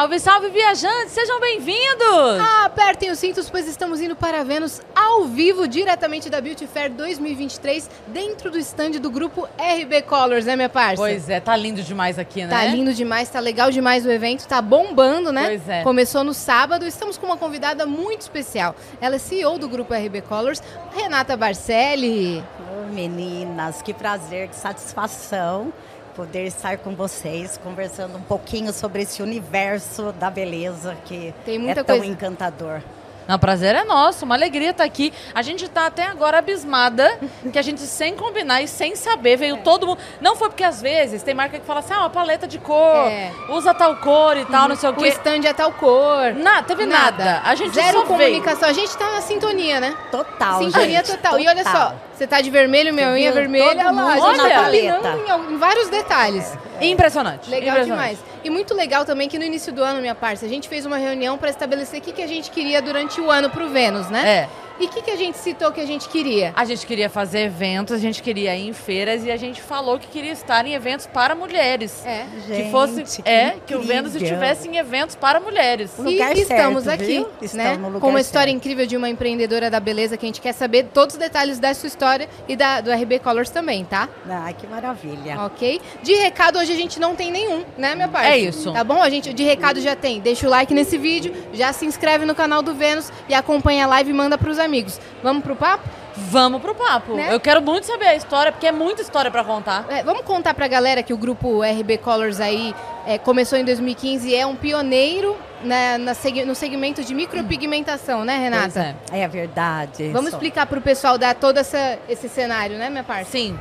Salve, salve, viajantes! Sejam bem-vindos! Ah, apertem os cintos, pois estamos indo para Vênus ao vivo, diretamente da Beauty Fair 2023, dentro do stand do grupo RB Colors, né, minha parça? Pois é, tá lindo demais aqui, né? Tá lindo demais, tá legal demais o evento, tá bombando, né? Pois é. Começou no sábado, estamos com uma convidada muito especial. Ela é CEO do grupo RB Colors, Renata Barcelli. Ô, meninas, que prazer, que satisfação poder estar com vocês, conversando um pouquinho sobre esse universo da beleza que é tão coisa. encantador. Não, o prazer é nosso, uma alegria estar aqui. A gente tá até agora abismada que a gente, sem combinar e sem saber, veio todo mundo. Não foi porque às vezes tem marca que fala assim, ah, uma paleta de cor, É. usa tal cor e tal, não sei o O quê. stand é tal cor. Nada, teve nada. A gente Zero só comunicação. A gente tá na sintonia, né? Total, Sintonia gente, total. E olha só, total. você tá de vermelho, minha Você unha é vermelha. Olha lá, a mundo gente na tá combinando em, em vários detalhes. Impressionante. Legal impressionante. demais. E muito legal também que no início do ano, minha parça, a gente fez uma reunião para estabelecer o que, que a gente queria durante o ano pro Vênus, né? É. E o que, que a gente citou que a gente queria? A gente queria fazer eventos, a gente queria ir em feiras e a gente falou que queria estar em eventos para mulheres. É. que Gente, fosse que é que o Vênus estivesse em eventos para mulheres. No lugar e estamos certo, aqui, viu? Estão né? no lugar Com uma história certo. incrível de uma empreendedora da beleza que a gente quer saber todos os detalhes da sua história e da, do RB Colors também, tá? Ai, que maravilha. Ok? De recado, hoje a gente não tem nenhum, né, minha parte? É isso. Tá bom? A gente de recado já tem. Deixa o like nesse vídeo, já se inscreve no canal do Vênus e acompanha a live e manda pros amigos. Vamos pro papo? Vamos pro papo. Né? Eu quero muito saber a história, porque é muita história pra contar. É, vamos contar pra galera que o grupo RB Colors aí é, começou em 2015 e é um pioneiro na- na seg- no segmento de micropigmentação, né, Pois Renata? é. É verdade. Vamos Só- explicar pro pessoal dar todo essa, esse cenário, né, minha parte? Sim.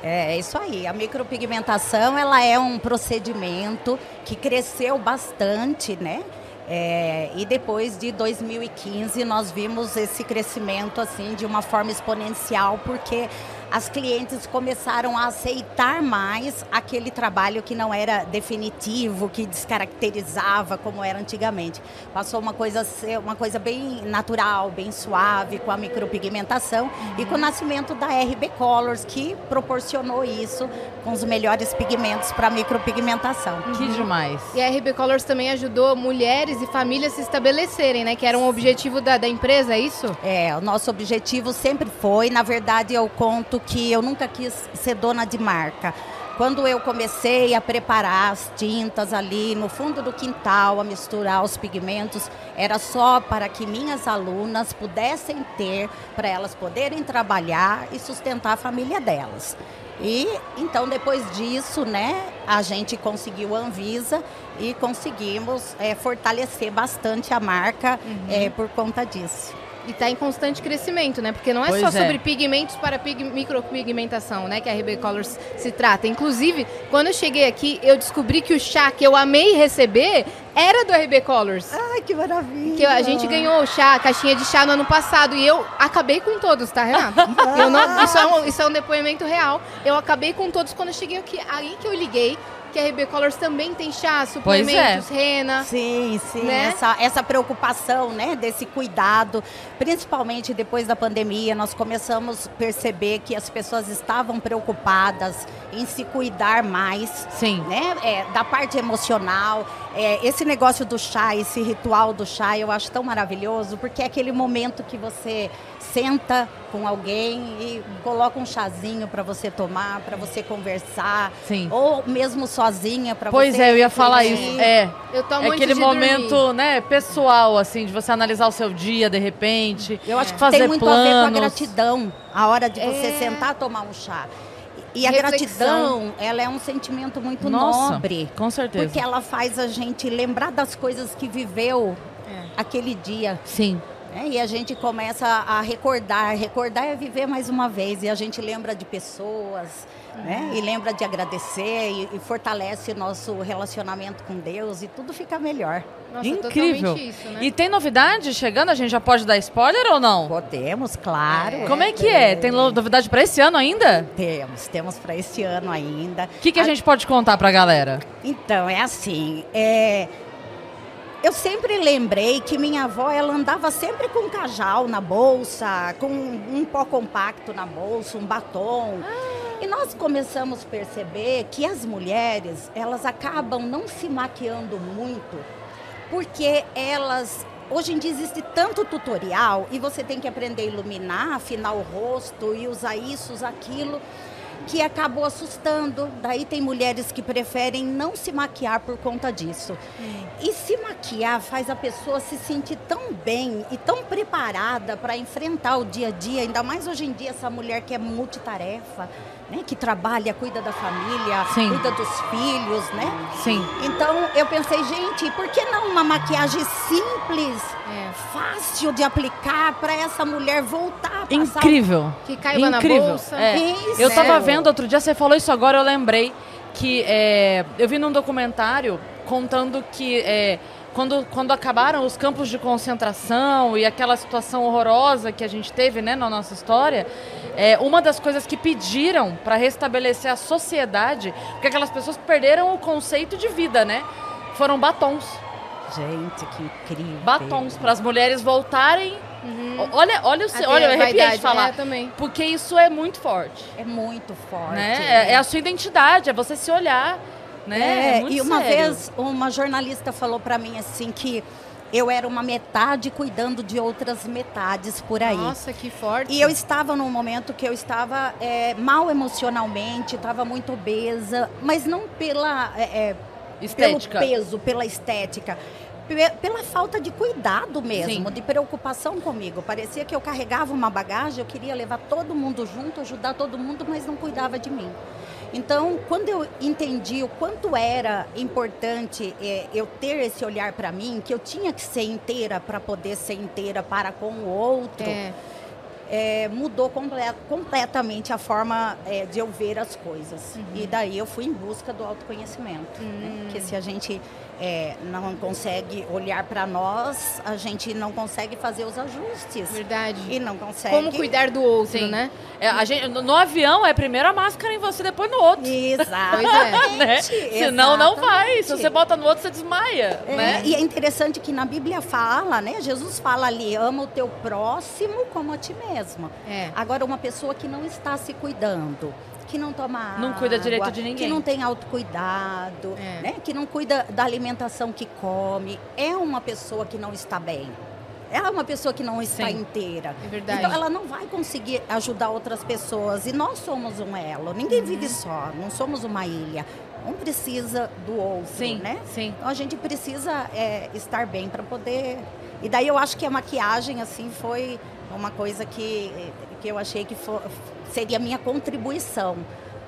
É isso aí. A micropigmentação ela é um procedimento que cresceu bastante, né? É, e depois de 2015 nós vimos esse crescimento assim de uma forma exponencial porque as clientes começaram a aceitar mais aquele trabalho que não era definitivo, que descaracterizava como era antigamente. Passou uma coisa a uma coisa bem natural, bem suave com a micropigmentação e com o nascimento da RB Colors que proporcionou isso com os melhores pigmentos para micropigmentação. Que demais. E a RB Colors também ajudou mulheres e famílias se estabelecerem, né? Que era um objetivo da, da empresa, é isso? É, o nosso objetivo sempre foi, na verdade, eu conto que eu nunca quis ser dona de marca. Quando eu comecei a preparar as tintas ali no fundo do quintal, a misturar os pigmentos, era só para que minhas alunas pudessem ter, para elas poderem trabalhar e sustentar a família delas. E então depois disso, né, a gente conseguiu a Anvisa e conseguimos eh, fortalecer bastante a marca eh, por conta disso. E tá em constante crescimento, né? Porque não é Pois só é. sobre pigmentos para pig micropigmentação, né? Que a RB Colors se trata. Inclusive, quando eu cheguei aqui, eu descobri que o chá que eu amei receber era do RB Colors. Ai, que maravilha! Que a gente ganhou o chá, a caixinha de chá no ano passado e eu acabei com todos, tá, Renata? Eu não- isso, é um, isso é um depoimento real. Eu acabei com todos quando eu cheguei aqui. Aí que eu liguei que a RB Colors também tem chá, Pois é. suplementos, rena. Sim, sim, Né? essa, essa preocupação, né, desse cuidado, principalmente depois da pandemia, nós começamos a perceber que as pessoas estavam preocupadas em se cuidar mais, Sim. né, é, da parte emocional. É, esse negócio do chá, esse ritual do chá, eu acho tão maravilhoso, porque é aquele momento que você senta com alguém e coloca um chazinho para você tomar, para você conversar, Sim. ou mesmo sozinha para você. Pois é, eu ia falar refletir. isso. É. Eu tomo É aquele momento, dormir. né, pessoal, assim, de você analisar o seu dia, de repente. Eu acho que fazer tem muito planos. a ver com a gratidão, a hora de você É. sentar tomar um chá. E a Reflexão. gratidão, ela é um sentimento muito Nossa, nobre. com certeza. Porque ela faz a gente lembrar das coisas que viveu É. aquele dia. Sim. Né? E a gente começa a recordar. Recordar é viver mais uma vez. E a gente lembra de pessoas, né? E lembra de agradecer e, e fortalece o nosso relacionamento com Deus e tudo fica melhor. Nossa, Incrível. isso, né? E tem novidade chegando? A gente já pode dar spoiler ou não? Podemos, claro. Como é que é? Tem novidade pra esse ano ainda? Temos, temos para esse ano ainda. O que, que a gente pode contar pra galera? Então, é assim, é, eu sempre lembrei que minha avó, ela andava sempre com um cajal na bolsa, com um pó compacto na bolsa, um batom. E nós começamos a perceber que as mulheres, elas acabam não se maquiando muito porque elas Hoje em dia existe tanto tutorial e você tem que aprender a iluminar, afinar o rosto e usar isso, usar aquilo que acabou assustando. Daí tem mulheres que preferem não se maquiar por conta disso. Hum. E se maquiar faz a pessoa se sentir tão bem e tão preparada para enfrentar o dia a dia, ainda mais hoje em dia essa mulher que é multitarefa, né, que trabalha, cuida da família, Sim. cuida dos filhos, né? Sim. Então eu pensei, gente, por que não uma maquiagem simples, é. fácil de aplicar para essa mulher voltar? Incrível. Que caiba Incrível. na bolsa. É. Isso. Eu estava vendo outro dia, você falou isso agora, eu lembrei que é, eu vi num documentário contando que é, quando, quando acabaram os campos de concentração e aquela situação horrorosa que a gente teve né, na nossa história, é, uma das coisas que pediram para restabelecer a sociedade, porque aquelas pessoas perderam o conceito de vida, né? Foram batons. Gente, que incrível. Batons para as mulheres voltarem. Uhum. Olha, olha, o, olha, eu arrepiei de falar. É, também. Porque isso é muito forte. É muito forte. Né? É, é a sua identidade, é você se olhar. Né? É, é e uma sério. vez uma jornalista falou para mim assim que eu era uma metade cuidando de outras metades por aí. Nossa, que forte. E eu estava num momento que eu estava é, mal emocionalmente, estava muito obesa, mas não pela é, é pelo peso, pela estética pela falta de cuidado mesmo, Sim. de preocupação comigo. Parecia que eu carregava uma bagagem, eu queria levar todo mundo junto, ajudar todo mundo, mas não cuidava de mim. Então, quando eu entendi o quanto era importante é, eu ter esse olhar para mim, que eu tinha que ser inteira para poder ser inteira para com o outro, é. É, mudou comple completamente a forma é, de eu ver as coisas. Uhum. E daí eu fui em busca do autoconhecimento. Uhum. Né? Porque se a gente é, não consegue olhar para nós, a gente não consegue fazer os ajustes. Verdade. E não consegue. Como cuidar do outro, Sim. né? É, a gente, no, no, avião é primeiro a máscara em você, depois no outro. Exato. é. né? Senão não vai. Se você bota no outro, você desmaia. É, né? E é interessante que na Bíblia fala, né? Jesus fala ali, ama o teu próximo como a ti mesmo. É. Agora, uma pessoa que não está se cuidando, que não toma água, não cuida direito de ninguém, que não tem autocuidado, é. né? que não cuida da alimentação que come, é uma pessoa que não está bem. Ela é uma pessoa que não está Sim, inteira. É verdade. Então ela não vai conseguir ajudar outras pessoas. E nós somos um elo. Ninguém uhum. vive só. Não somos uma ilha. Um precisa do outro, sim, né? Sim. Então a gente precisa é, estar bem para poder. E daí eu acho que a maquiagem assim foi uma coisa que, que eu achei que for, seria minha contribuição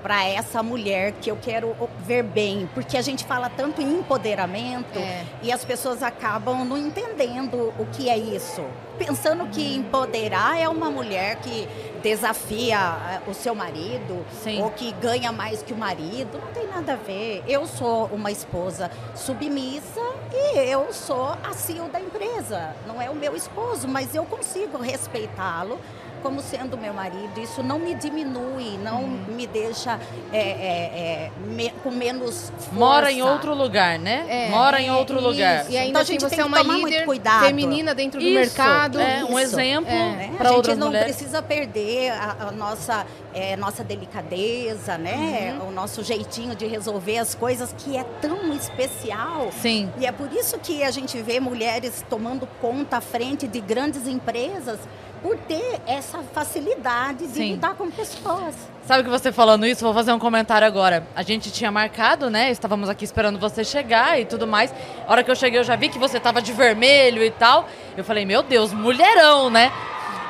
para essa mulher que eu quero ver bem, porque a gente fala tanto em empoderamento é. e as pessoas acabam não entendendo o que é isso. Pensando que uhum. empoderar é uma mulher que desafia eh, o seu marido Sim. ou que ganha mais que o marido, não tem nada a ver. Eu sou uma esposa submissa e eu sou a CEO da empresa. Não é o meu esposo, mas eu consigo respeitá-lo como sendo meu marido. Isso não me diminui, não hum. me deixa é, é, é, me, com menos força. Mora em outro lugar, né? É. Mora em outro lugar. E ainda então, assim, você é uma líder feminina dentro do isso, mercado. É, um exemplo é. para outras mulheres. A gente não precisa perder a, a nossa, é, nossa delicadeza, né? Uhum. O nosso jeitinho de resolver as coisas que é tão especial. Sim. E é por isso que a gente vê mulheres tomando conta à frente de grandes empresas por ter essa facilidade de Sim. lidar com pessoas. Sabe que você falando isso, vou fazer um comentário agora. A gente tinha marcado, né? Estávamos aqui esperando você chegar e tudo mais. A hora que eu cheguei, eu já vi que você estava de vermelho e tal. Eu falei, meu Deus, mulherão, né?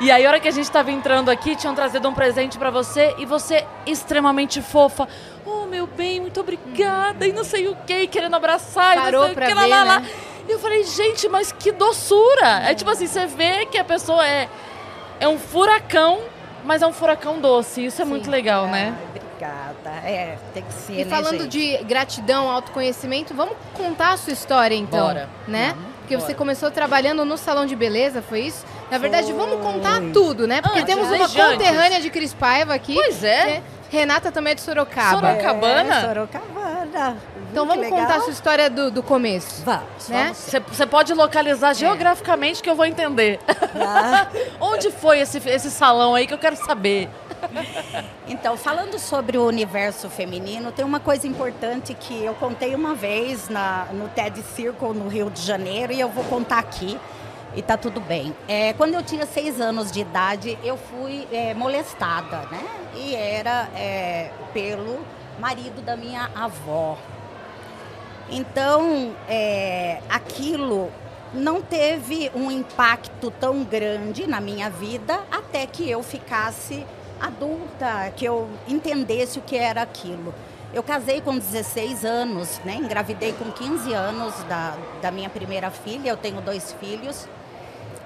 E aí, a hora que a gente estava entrando aqui, tinham trazido um presente para você e você extremamente fofa. Oh, meu bem, muito obrigada. E não sei o que, querendo abraçar. Parou e não sei pra o que, ver, lá, lá, né? E eu falei, gente, mas que doçura. É tipo assim, você vê que a pessoa é é um furacão, mas é um furacão doce. Isso é Sim. muito legal, né? Obrigada. É, tem que ser, E né, falando gente? de gratidão, autoconhecimento, vamos contar a sua história então, Bora. né? Vamos. Porque Bora. você começou trabalhando no salão de beleza, foi isso? Na verdade, foi. vamos contar tudo, né? Porque temos uma conterrânea de Cris Paiva aqui. Pois é. Né? Renata também é de Sorocaba. Sorocabana? É, Sorocabana. Então vamos contar a sua história do, do começo. Vamos. Né? Você pode localizar é. geograficamente que eu vou entender. Ah. Onde foi esse, esse salão aí que eu quero saber? Então, falando sobre o universo feminino, tem uma coisa importante que eu contei uma vez na, no TED Circle no Rio de Janeiro e eu vou contar aqui e tá tudo bem. É, quando eu tinha seis anos de idade, eu fui é, molestada, né? E era é, pelo marido da minha avó. Então, é, aquilo não teve um impacto tão grande na minha vida até que eu ficasse adulta, que eu entendesse o que era aquilo. Eu casei com 16 anos, né? engravidei com 15 anos da, da minha primeira filha, eu tenho dois filhos.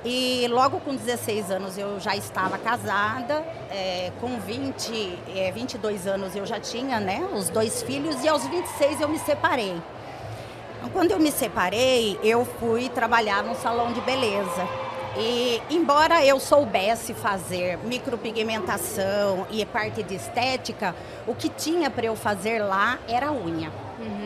E logo com 16 anos eu já estava casada, é, com 20, é, 22 anos eu já tinha né, os dois filhos e aos 26 eu me separei. Quando eu me separei, eu fui trabalhar no salão de beleza. E embora eu soubesse fazer micropigmentação e parte de estética, o que tinha para eu fazer lá era unha. Uhum.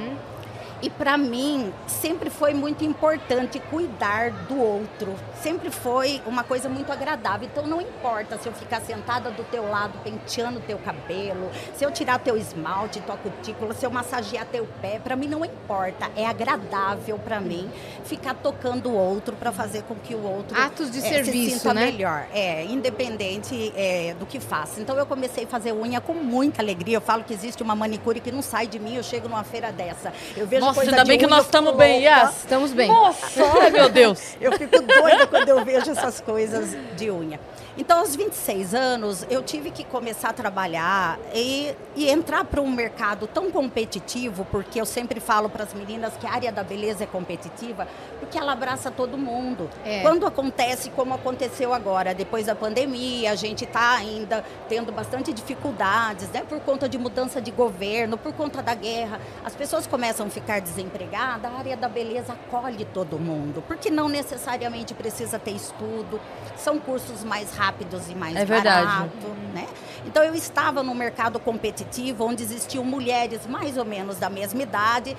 E para mim sempre foi muito importante cuidar do outro. Sempre foi uma coisa muito agradável. Então não importa se eu ficar sentada do teu lado penteando teu cabelo, se eu tirar teu esmalte, tua cutícula, se eu massagear teu pé, para mim não importa. É agradável para mim ficar tocando o outro para fazer com que o outro atos de é, serviço, se sinta né? melhor. É, independente é, do que faça. Então eu comecei a fazer unha com muita alegria. Eu falo que existe uma manicure que não sai de mim. Eu chego numa feira dessa, eu vejo nossa, ainda bem que nós estamos bem, Yas. Estamos bem. Nossa, ai meu Deus. eu fico doida quando eu vejo essas coisas de unha. Então, aos 26 anos, eu tive que começar a trabalhar e, e entrar para um mercado tão competitivo, porque eu sempre falo para as meninas que a área da beleza é competitiva, porque ela abraça todo mundo. É. Quando acontece como aconteceu agora, depois da pandemia, a gente está ainda tendo bastante dificuldades, né, por conta de mudança de governo, por conta da guerra, as pessoas começam a ficar desempregadas, a área da beleza acolhe todo mundo, porque não necessariamente precisa ter estudo, são cursos mais rápidos rápidos e mais é barato, né? Então eu estava no mercado competitivo onde existiam mulheres mais ou menos da mesma idade,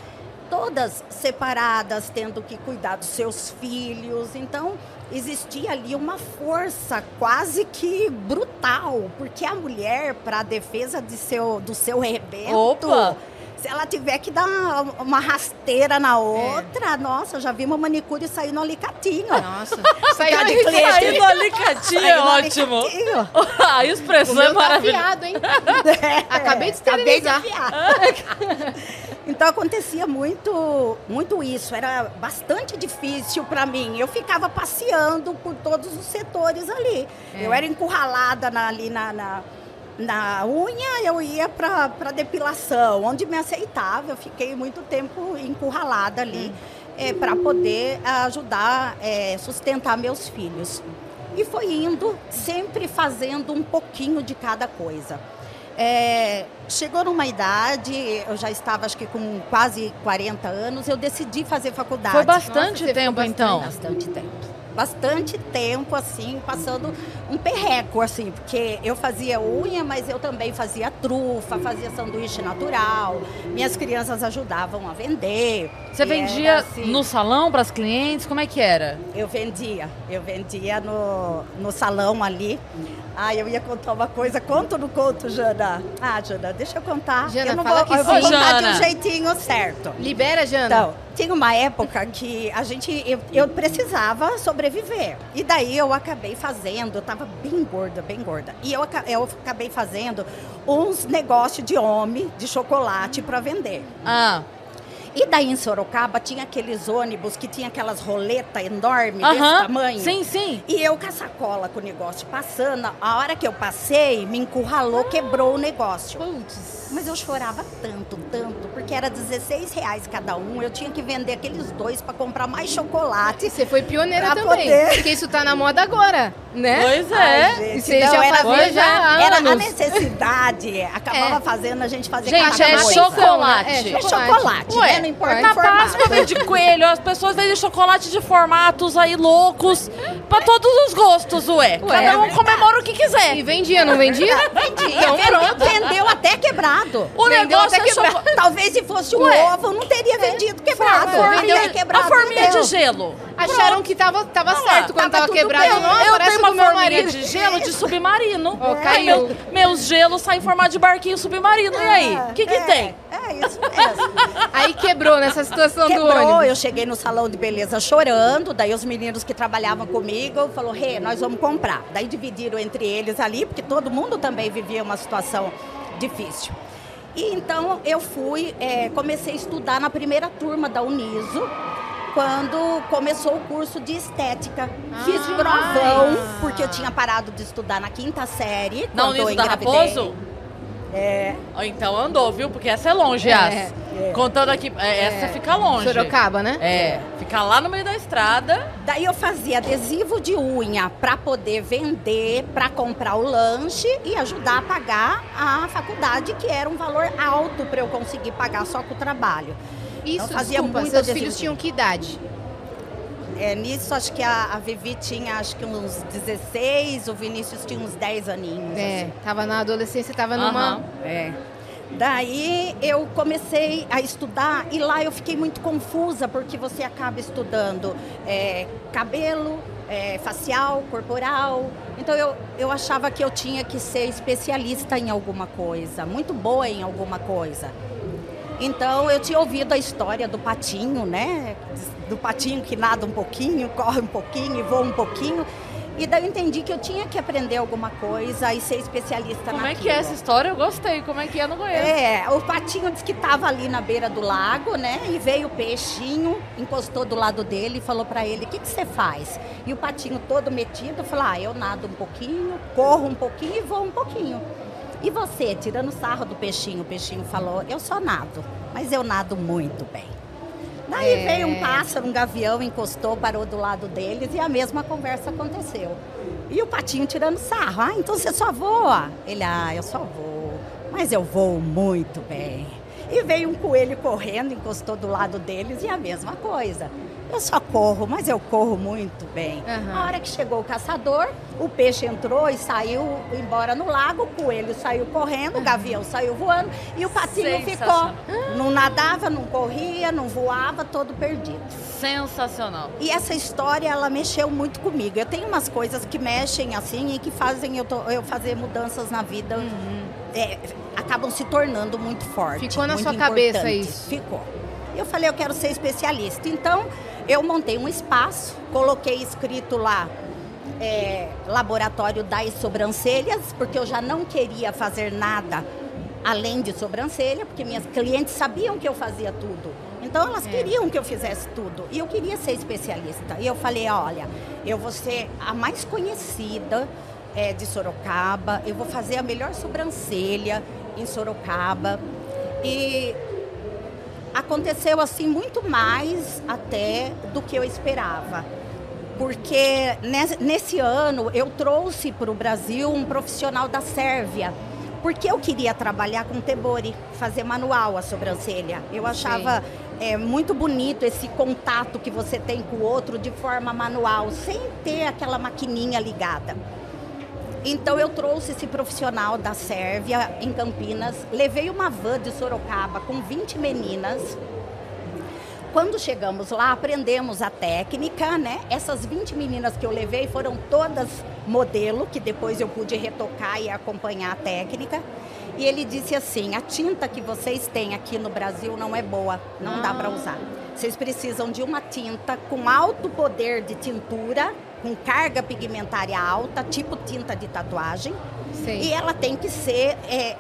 todas separadas, tendo que cuidar dos seus filhos. Então existia ali uma força quase que brutal, porque a mulher para a defesa de seu, do seu rebento Opa! Se ela tiver que dar uma rasteira na outra, é. nossa, já vi uma manicure sair no alicatinho. Nossa, sair de cliente. Sair no alicatinho é ótimo. Alicatinho. a expressão é maravilhosa. Tá hein? É. Acabei de esterilizar. Acabei de Então acontecia muito, muito isso. Era bastante difícil para mim. Eu ficava passeando por todos os setores ali. É. Eu era encurralada na, ali na, na na unha eu ia para depilação, onde me aceitava. Eu fiquei muito tempo encurralada ali é, para poder ajudar, é, sustentar meus filhos. E foi indo, sempre fazendo um pouquinho de cada coisa. É, chegou numa idade, eu já estava acho que com quase 40 anos, eu decidi fazer faculdade. Foi bastante Nossa, tempo bastante, então? Bastante tempo bastante tempo, assim, passando um perreco, assim, porque eu fazia unha, mas eu também fazia trufa, fazia sanduíche natural. Minhas crianças ajudavam a vender. Você vendia assim, no salão para as clientes? Como é que era? Eu vendia. Eu vendia no, no salão ali. Ah, eu ia contar uma coisa. Conto ou não conto, Jana? Ah, Jana, deixa eu contar. Jana, eu não vou, eu sim. vou contar Jana. de um jeitinho certo. Libera, Jana. Então, tinha uma época que a gente, eu, eu precisava sobreviver. E daí eu acabei fazendo, eu bem gorda, bem gorda. E eu, eu acabei fazendo uns negócios de homem, de chocolate para vender. Ah. E daí em Sorocaba tinha aqueles ônibus que tinha aquelas roletas enormes Aham. desse tamanho. Sim, sim. E eu com a sacola com o negócio passando, a hora que eu passei, me encurralou, quebrou o negócio. Putz. Mas eu chorava tanto, tanto, porque era 16 reais cada um. Eu tinha que vender aqueles dois para comprar mais chocolate. Você foi pioneira também. poder. Porque isso tá na moda agora, né? Pois Ai, é. gente, E você não, já era, fazia já há era a necessidade, acabava É. fazendo a gente fazer Gente, cada é coisa. chocolate. É, É chocolate, Ué, né? Não importa Na. Páscoa vende coelho, as pessoas vendem chocolate de formatos aí loucos, pra todos os gostos, ué. Ué, Cada um é comemora o que quiser. E vendia, não vendia? Vendia, Então, vendeu, vendeu até quebrado. O Vendeu negócio é chocolate. Talvez se fosse um Ué. ovo, não teria vendido quebrado. Forma, Vendeu vendeu- quebrado, a forminha de gelo. Acharam que tava, tava Ah lá, certo quando tava tava, quebrado. bem. Não, eu parece tenho uma do forminha de gelo de submarino. Ó, Aí caiu. meu- meus gelos saem em formato de barquinho submarino. E aí? O que que é, tem? É isso mesmo. Aí quebrou nessa situação do Quebrou, ônibus. eu cheguei no salão de beleza chorando, daí os meninos que trabalhavam comigo falaram, Rê, nós vamos comprar. Daí dividiram entre eles ali, porque todo mundo também vivia uma situação difícil. E então eu fui, é, comecei a estudar na primeira turma da Uniso, quando começou o curso de estética. Fiz Ah. provão, porque eu tinha parado de estudar na quinta série. Na Uniso da. Raposo? É, Então andou, viu? Porque essa é longe, É, Yas. é. Contando aqui, é, essa fica longe. Sorocaba, né? É, fica lá no meio da estrada. Daí eu fazia adesivo de unha para poder vender, para comprar o lanche e ajudar a pagar a faculdade, que era um valor alto para eu conseguir pagar só com o trabalho. Isso, Eu fazia desculpa, seus adesivo. filhos tinham que idade? É, nisso, acho que a, a Vivi tinha acho que uns 16, o Vinícius tinha uns 10 aninhos. É, assim. tava na adolescência, tava numa... Aham. É. Daí eu comecei a estudar e lá eu fiquei muito confusa porque você acaba estudando é, cabelo, é, facial, corporal. Então eu, eu achava que eu tinha que ser especialista em alguma coisa, muito boa em alguma coisa. Então eu tinha ouvido a história do patinho, né? Do patinho que nada um pouquinho, corre um pouquinho e voa um pouquinho. E daí eu entendi que eu tinha que aprender alguma coisa e ser especialista Como é naquilo. que é essa história? Eu gostei. Como é que é? Eu não conheço. É, o patinho disse que estava ali na beira do lago, né? E veio o peixinho, encostou do lado dele e falou para ele: O que, que você faz? E o patinho todo metido falou: Ah, eu nado um pouquinho, corro um pouquinho e vou um pouquinho. E você, tirando sarro do peixinho, o peixinho falou: Eu só nado, mas eu nado muito bem. Daí É. veio um pássaro, um gavião, encostou, parou do lado deles e a mesma conversa aconteceu. E o patinho tirando sarro. Ah, então você só voa? Ele, ah, eu só vou. Mas eu voo muito bem. E veio um coelho correndo, encostou do lado deles e a mesma coisa. Eu só corro, mas eu corro muito bem. Aham. A hora que chegou o caçador, o peixe entrou e saiu embora no lago, o coelho saiu correndo, o gavião saiu voando e o patinho ficou. Não nadava, não corria, não voava, todo perdido. Sensacional. E essa história, ela mexeu muito comigo. Eu tenho umas coisas que mexem assim e que fazem eu, to- eu fazer mudanças na vida. é, acabam se tornando muito fortes. Ficou na sua cabeça importantes. isso? Ficou. Eu falei, eu quero ser especialista. Então, eu montei um espaço, coloquei escrito lá é, Laboratório das Sobrancelhas, porque eu já não queria fazer nada além de sobrancelha, porque minhas clientes sabiam que eu fazia tudo. Então elas É. queriam que eu fizesse tudo. E eu queria ser especialista. E eu falei, olha, eu vou ser a mais conhecida é, de Sorocaba, eu vou fazer a melhor sobrancelha em Sorocaba. E aconteceu assim muito mais até do que eu esperava. Porque nes- nesse ano eu trouxe para o Brasil um profissional da Sérvia. Porque eu queria trabalhar com tebori, fazer manual a sobrancelha. Eu achava é, muito bonito esse contato que você tem com o outro de forma manual, sem ter aquela maquininha ligada. Então eu trouxe esse profissional da Sérvia em Campinas, levei uma van de Sorocaba com 20 meninas. Quando chegamos lá, aprendemos a técnica, né? Essas 20 meninas que eu levei foram todas modelo, que depois eu pude retocar e acompanhar a técnica. E ele disse assim: a tinta que vocês têm aqui no Brasil não é boa, não dá para usar. Vocês precisam de uma tinta com alto poder de tintura, com carga pigmentária alta, tipo tinta de tatuagem. Sei. E ela tem que ser é,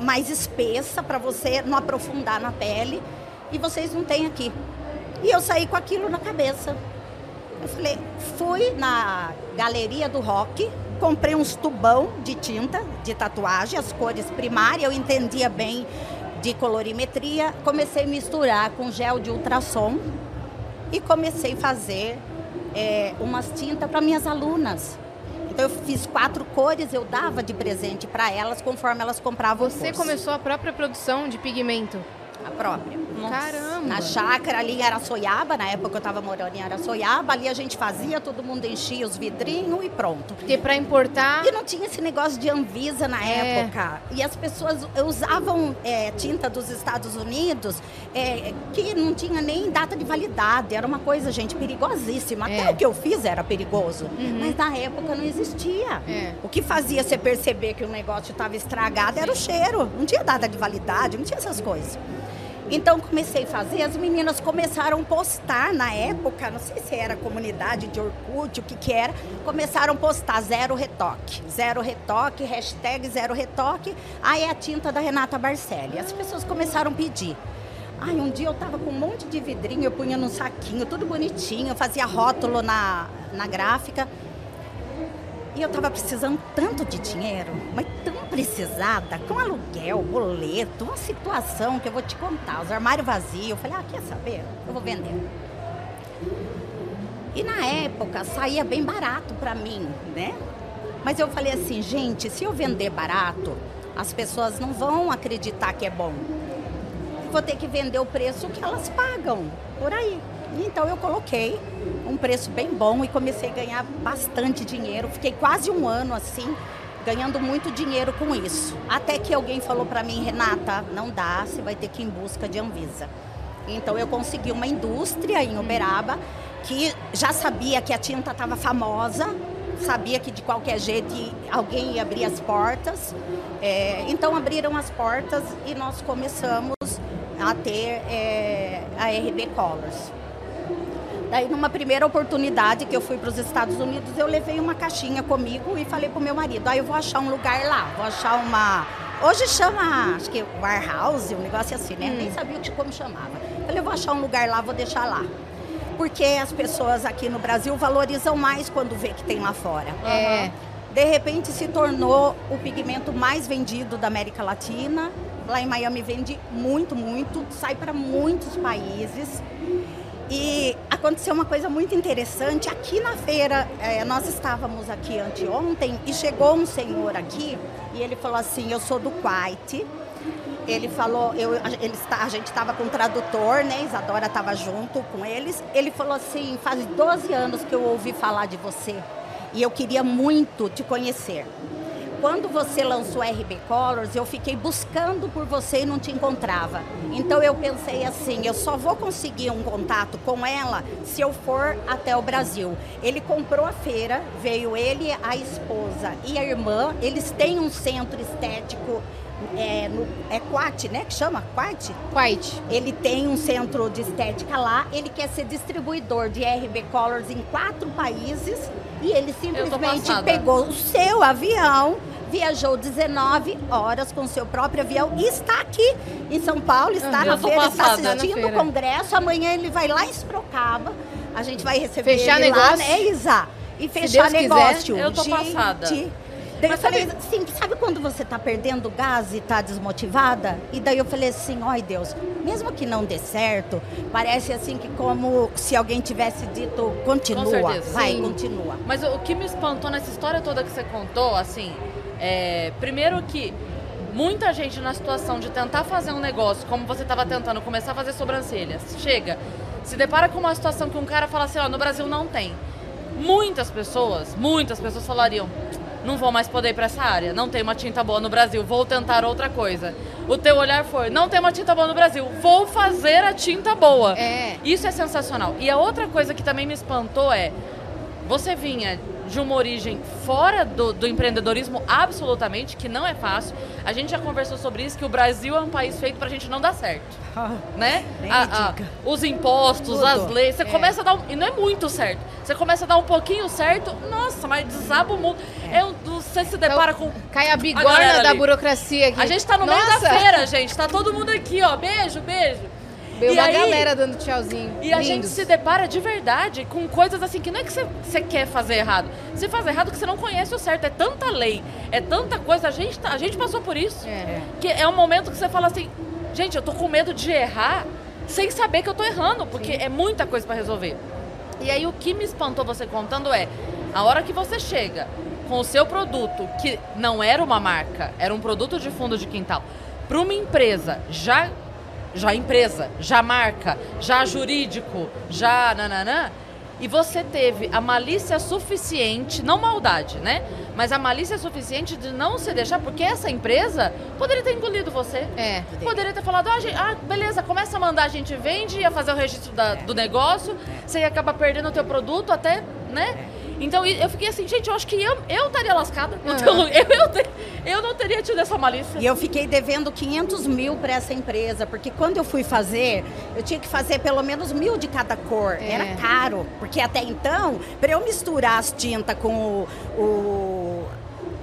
mais espessa para você não aprofundar na pele. E vocês não têm aqui. E eu saí com aquilo na cabeça. Eu falei, fui na galeria do rock, comprei uns tubão de tinta, de tatuagem, as cores primárias, eu entendia bem de colorimetria, comecei a misturar com gel de ultrassom e comecei a fazer é, umas tintas para minhas alunas. Então eu fiz quatro cores, eu dava de presente para elas conforme elas compravam Você começou a própria produção de pigmento. A própria. Caramba. Na chácara ali em Araçoiaba, na época eu estava morando em Araçoiaba, ali a gente fazia, todo mundo enchia os vidrinhos e pronto. Porque para importar. E não tinha esse negócio de Anvisa na É. época. E as pessoas usavam é, tinta dos Estados Unidos é, que não tinha nem data de validade. Era uma coisa, gente, perigosíssima. Até É. o que eu fiz era perigoso. Mas na época não existia. É. O que fazia você perceber que o negócio estava estragado era o cheiro. Não tinha data de validade, não tinha essas coisas. Então comecei a fazer, as meninas começaram a postar na época, não sei se era comunidade de Orkut, o que que era, começaram a postar zero retoque, zero retoque, hashtag zero retoque, aí é a tinta da Renata Barcelli. As pessoas começaram a pedir. Ai, um dia eu tava com um monte de vidrinho, eu punha num saquinho, tudo bonitinho, eu fazia rótulo na, na gráfica. E eu tava precisando tanto de dinheiro, mas tão precisada, com aluguel, boleto, uma situação que eu vou te contar, os armários vazios. Eu falei, ah, quer saber? Eu vou vender. E na época saía bem barato para mim, né? Mas eu falei assim, gente, se eu vender barato, as pessoas não vão acreditar que é bom. Vou ter que vender o preço que elas pagam por aí. Então eu coloquei um preço bem bom e comecei a ganhar bastante dinheiro. Fiquei quase um ano assim, ganhando muito dinheiro com isso. Até que alguém falou para mim, Renata, não dá, você vai ter que ir em busca de Anvisa. Então eu consegui uma indústria em Uberaba que já sabia que a tinta estava famosa, sabia que de qualquer jeito alguém ia abrir as portas. É, então abriram as portas e nós começamos a ter é, a RB Colors. Daí, numa primeira oportunidade que eu fui para os Estados Unidos, eu levei uma caixinha comigo e falei pro meu marido, aí eu vou achar um lugar lá, vou achar uma... Hoje chama, acho que warehouse, um negócio assim, né? Nem sabia o como chamava. Falei, eu vou achar um lugar lá, vou deixar lá. Porque as pessoas aqui no Brasil valorizam mais quando vê que tem lá fora. É. De repente se tornou o pigmento mais vendido da América Latina. Lá em Miami vende muito, muito, sai para muitos países. E aconteceu uma coisa muito interessante. Aqui na feira, eh, nós estávamos aqui anteontem e chegou um senhor aqui e ele falou assim: Eu sou do Kuwait. Ele falou, eu, ele a gente estava com o tradutor, né? Isadora estava junto com eles. Ele falou assim: Faz 12 anos que eu ouvi falar de você e eu queria muito te conhecer. Quando você lançou RB Colors, eu fiquei buscando por você e não te encontrava. Então eu pensei assim, eu só vou conseguir um contato com ela se eu for até o Brasil. Ele comprou a feira, veio ele, a esposa e a irmã. Eles têm um centro estético, é, no, é Quat, né? Que chama Quat? White. Ele tem um centro de estética lá, ele quer ser distribuidor de RB Colors em quatro países e ele simplesmente pegou o seu avião, viajou 19 horas com seu próprio avião e está aqui em São Paulo, está na feira, está passada. assistindo Na o congresso, amanhã ele vai lá em Sorocaba, a gente vai receber Fechar ele lá, negócio? né, Isa? E fechar Deus quiser, negócio. eu tô passada. Daí Mas eu falei sabe- assim, sabe quando você tá perdendo gás e tá desmotivada? E daí eu falei assim, ai Deus, mesmo que não dê certo, parece assim que como se alguém tivesse dito, continua, certeza. vai, Sim. continua. Mas o que me espantou nessa história toda que você contou, assim, é, primeiro que muita gente na situação de tentar fazer um negócio, como você estava tentando, começar a fazer sobrancelhas, chega, se depara com uma situação que um cara fala assim, ó, no Brasil não tem. Muitas pessoas, muitas pessoas falariam, não vou mais poder ir pra essa área, não tem uma tinta boa no Brasil, vou tentar outra coisa. O teu olhar foi, não tem uma tinta boa no Brasil, vou fazer a tinta boa. É. Isso é sensacional. E a outra coisa que também me espantou é, você vinha de uma origem fora do, do empreendedorismo, absolutamente, que não é fácil. A gente já conversou sobre isso, que o Brasil é um país feito pra gente não dar certo. Né? Nem A- a- os impostos, Tudo. as leis, você É. começa a dar um, E não é muito certo. Você começa a dar um pouquinho certo, nossa, mas desaba o mundo. É. um- você se depara com. Cai a A bigorna galera da ali. burocracia aqui. A gente tá no meio Nossa! da feira, gente. Tá todo mundo aqui, ó. Beijo, beijo. Veio E uma aí- galera dando tchauzinho. E a gente Lindos. se depara de verdade com coisas assim que não é que você, quer fazer errado. Você faz errado que você não conhece o certo. É tanta lei, é tanta coisa. A gente, tá- a gente passou por isso. É. Que é um momento que você fala assim, gente, eu tô com medo de errar sem saber que eu tô errando, porque é muita coisa pra resolver. E aí o que me espantou você contando é a hora que você chega com o seu produto, que não era uma marca, era um produto de fundo de quintal, para uma empresa já já empresa, já marca, já jurídico, já nananã, e você teve a malícia suficiente, não maldade, né? Mas a malícia suficiente de não se deixar, porque essa empresa poderia ter engolido você. É. Poderia ter falado, ah, gente, ah, beleza, começa a mandar, a gente vende, ia fazer o registro da- do negócio, você ia acabar perdendo o teu produto até, né? Então eu fiquei assim, gente, eu acho que eu, eu estaria lascada. lugar. Eu, eu, eu não teria tido essa malícia. E eu fiquei devendo 500 mil para essa empresa, porque quando eu fui fazer, eu tinha que fazer pelo menos mil de cada cor. É. Era caro, porque até então, para eu misturar as tintas com o, o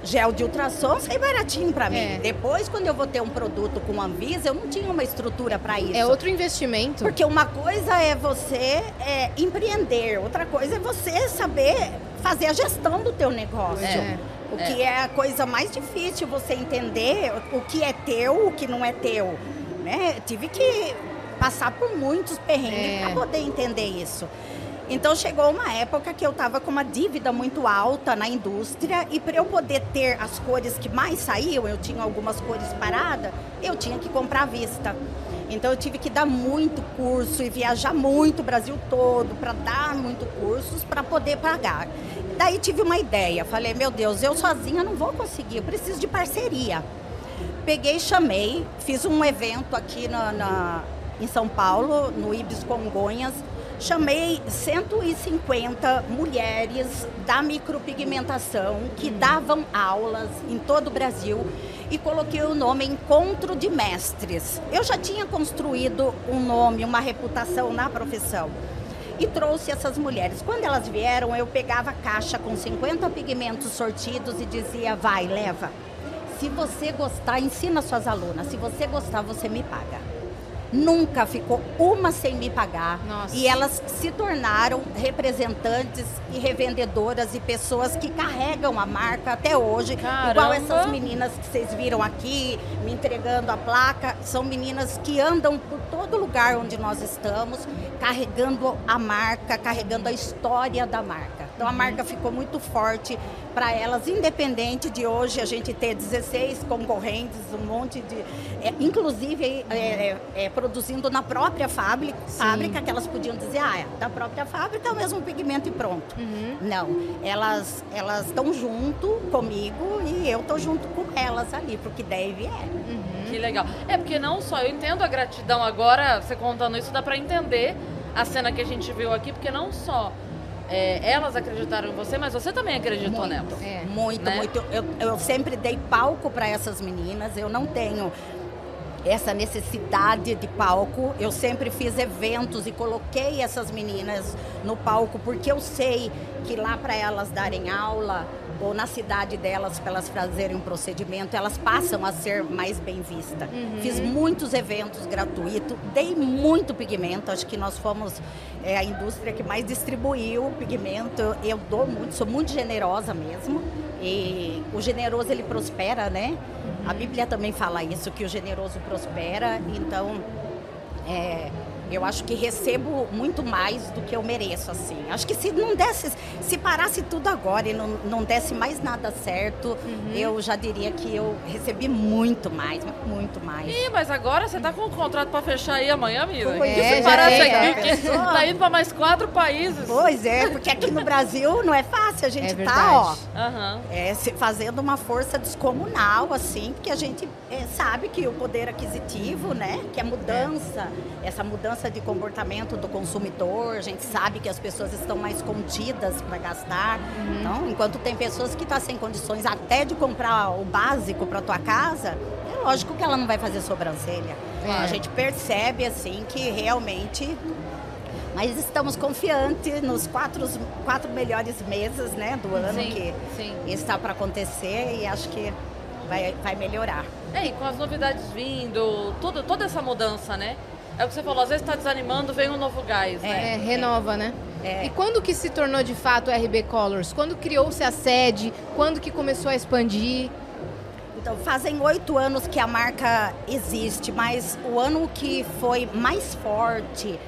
gel de ultrassom, sai baratinho para mim. É. Depois, quando eu vou ter um produto com Anvisa, eu não tinha uma estrutura para isso. É outro investimento. Porque uma coisa é você é, empreender, outra coisa é você saber fazer a gestão do teu negócio. É. O que é a coisa mais difícil você entender o que é teu, o que não é teu. Né? Tive que passar por muitos perrengues É. para poder entender isso. Então chegou uma época que eu estava com uma dívida muito alta na indústria e para eu poder ter as cores que mais saíam, eu tinha algumas cores paradas, eu tinha que comprar à vista. Então eu tive que dar muito curso e viajar muito o Brasil todo para dar muito cursos para poder pagar. Daí tive uma ideia, falei, meu Deus, eu sozinha não vou conseguir, eu preciso de parceria. Peguei chamei, fiz um evento aqui na, na- em São Paulo, no Ibis Congonhas. Chamei 150 mulheres da micropigmentação que davam aulas em todo o Brasil e coloquei o nome Encontro de Mestres. Eu já tinha construído um nome, uma reputação na profissão e trouxe essas mulheres. Quando elas vieram, eu pegava a caixa com 50 pigmentos sortidos e dizia: vai, leva. Se você gostar, ensina suas alunas. Se você gostar, você me paga. Nunca ficou uma sem me pagar. Nossa. E elas se tornaram representantes e revendedoras e pessoas que carregam a marca até hoje. Igual Caramba! essas meninas que vocês viram aqui, me entregando a placa. São meninas que andam por todo lugar onde nós estamos, carregando a marca, carregando a história da marca. Então a marca ficou muito forte para elas, independente de hoje a gente ter 16 concorrentes, um monte de. é, inclusive é, é, é, produzindo na própria fábrica, fábrica, que elas podiam dizer, ah, é da própria fábrica é o mesmo pigmento e pronto. Não, elas elas estão junto comigo e eu tô junto com elas ali, porque deve é. Que legal. É porque não só, eu entendo a gratidão agora, você contando isso, dá pra entender a cena que a gente viu aqui, porque não só é, elas acreditaram em você, mas você também acreditou nelas. É. Muito, Né? muito. Eu, eu sempre dei palco para essas meninas. Eu não tenho essa necessidade de palco. Eu sempre fiz eventos e coloquei essas meninas no palco porque eu sei que lá para elas darem aula ou na cidade delas para elas fazerem um procedimento, elas passam a ser mais bem vistas. Fiz muitos eventos gratuitos, dei muito pigmento. Acho que nós fomos é, a indústria que mais distribuiu o pigmento. Eu dou muito, sou muito generosa mesmo. E o generoso ele prospera, né? A Bíblia também fala isso, que o generoso prospera. Então, é, eu acho que recebo muito mais do que eu mereço, assim. Acho que se não desse, se parasse tudo agora e não, não desse mais nada certo, eu já diria que eu recebi muito mais, muito mais. Ih, mas agora você tá com um contrato pra fechar aí amanhã, amiga? Pois que é, se parasse tem, aqui, é. que tá indo pra mais quatro países. Pois é, porque aqui no Brasil não é fácil, a gente É tá, ó. Aham. é, se- fazendo uma força descomunal, assim, porque a gente é, sabe que o poder aquisitivo, né, que a mudança, essa mudança de comportamento do consumidor, a gente sabe que as pessoas estão mais contidas para gastar. Então, enquanto tem pessoas que estão sem condições até de comprar o básico para tua casa, é lógico que ela não vai fazer sobrancelha. É. A gente percebe, assim, que realmente mas estamos confiantes nos quatro, quatro melhores meses né, do ano Sim, que sim. está para acontecer e acho que vai, vai melhorar. É, e com as novidades vindo, tudo, toda essa mudança, né? É o que você falou, às vezes tá desanimando, vem um novo gás, né? É, renova, né? É. E quando que se tornou de fato RB Colors? Quando criou-se a sede? Quando que começou a expandir? Então, fazem oito anos que a marca existe, mas o ano que foi mais forte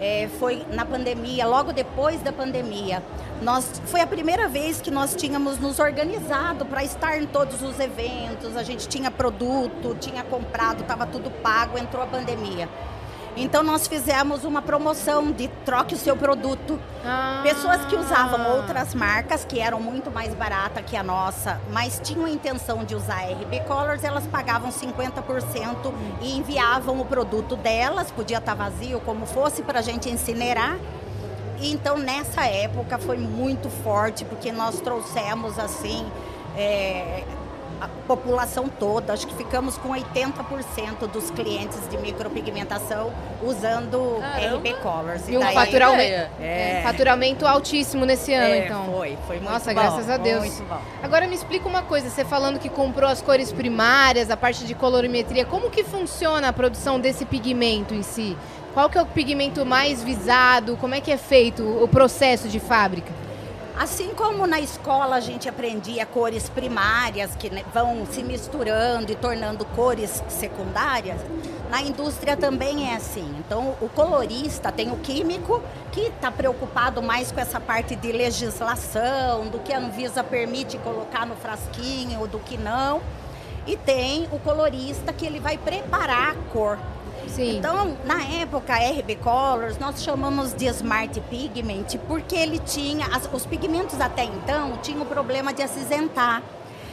é, foi na pandemia, logo depois da pandemia. Nós, foi a primeira vez que nós tínhamos nos organizado para estar em todos os eventos. A gente tinha produto, tinha comprado, estava tudo pago, entrou a pandemia. Então nós fizemos uma promoção de troque o seu produto. Ah. Pessoas que usavam outras marcas que eram muito mais baratas que a nossa, mas tinham a intenção de usar RB Colors, elas pagavam 50% e enviavam o produto delas, podia estar vazio como fosse para a gente incinerar. Então nessa época foi muito forte porque nós trouxemos assim é, a população toda, acho que ficamos com 80% dos clientes de micropigmentação usando Caramba. RB Colors. E, um daí, faturamento, é. faturamento altíssimo nesse ano, é, então. Foi, foi muito Nossa, bom, graças a Deus. Muito bom. Agora me explica uma coisa, você falando que comprou as cores primárias, a parte de colorimetria, como que funciona a produção desse pigmento em si? Qual que é o pigmento mais visado? Como é que é feito o processo de fábrica? Assim como na escola a gente aprendia cores primárias que né, vão se misturando e tornando cores secundárias, na indústria também é assim. Então, o colorista tem o químico que está preocupado mais com essa parte de legislação, do que a Anvisa permite colocar no frasquinho, do que não. E tem o colorista que ele vai preparar a cor. Sim. Então, na época, RB Colors, nós chamamos de Smart Pigment porque ele tinha, as, os pigmentos até então tinham o problema de acinzentar.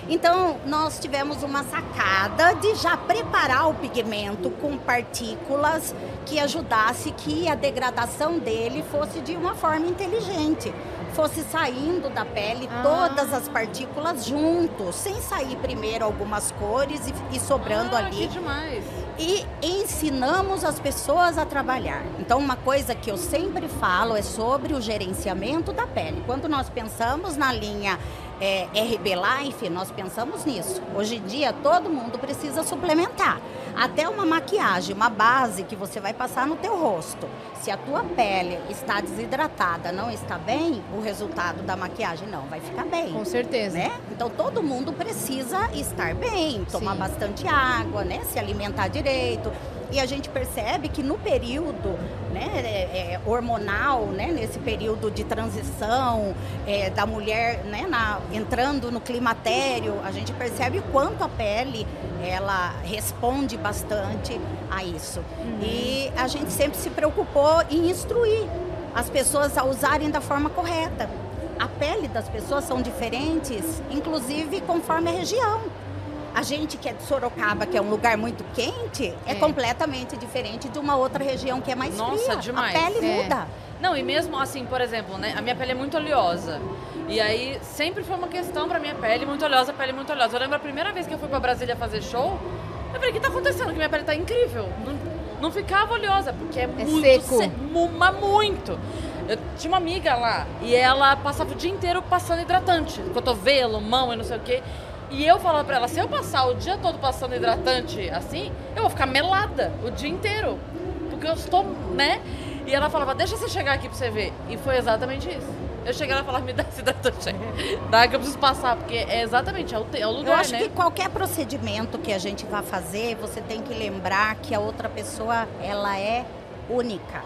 Então, nós tivemos uma sacada de já preparar o pigmento com partículas que ajudasse que a degradação dele fosse de uma forma inteligente fosse saindo da pele ah. todas as partículas juntos, sem sair primeiro algumas cores e, e sobrando ah, ali. Que demais. E ensinamos as pessoas a trabalhar. Então, uma coisa que eu sempre falo é sobre o gerenciamento da pele. Quando nós pensamos na linha é, RB Life, nós pensamos nisso. Hoje em dia, todo mundo precisa suplementar. Até uma maquiagem, uma base que você vai passar no teu rosto. Se a tua pele está desidratada, não está bem, o resultado da maquiagem não vai ficar bem. Com certeza. Né? Então, todo mundo precisa estar bem, tomar Sim. bastante água, né? se alimentar direito. E a gente percebe que no período né, é, é, hormonal, né, nesse período de transição é, da mulher né, na, entrando no climatério, a gente percebe o quanto a pele ela responde bastante a isso. Uhum. E a gente sempre se preocupou em instruir as pessoas a usarem da forma correta. A pele das pessoas são diferentes, inclusive conforme a região. A gente que é de Sorocaba, que é um lugar muito quente, é, é completamente diferente de uma outra região que é mais Nossa, fria. demais. A pele é. muda. Não, e mesmo assim, por exemplo, né, a minha pele é muito oleosa. E aí sempre foi uma questão pra minha pele muito oleosa, pele muito oleosa. Eu lembro a primeira vez que eu fui pra Brasília fazer show, eu falei, o que tá acontecendo? Que minha pele tá incrível. Não, não ficava oleosa, porque é, é muito seco. Se, mas muito. Eu tinha uma amiga lá e ela passava o dia inteiro passando hidratante. Cotovelo, mão e não sei o quê. E eu falava pra ela, se eu passar o dia todo passando hidratante assim, eu vou ficar melada o dia inteiro. Porque eu estou, né? E ela falava, deixa você chegar aqui pra você ver. E foi exatamente isso. Eu cheguei lá e falava, me dá esse hidratante. Dá que eu preciso passar, porque é exatamente, é o, é o lugar, Eu acho né? que qualquer procedimento que a gente vá fazer, você tem que lembrar que a outra pessoa, ela é única.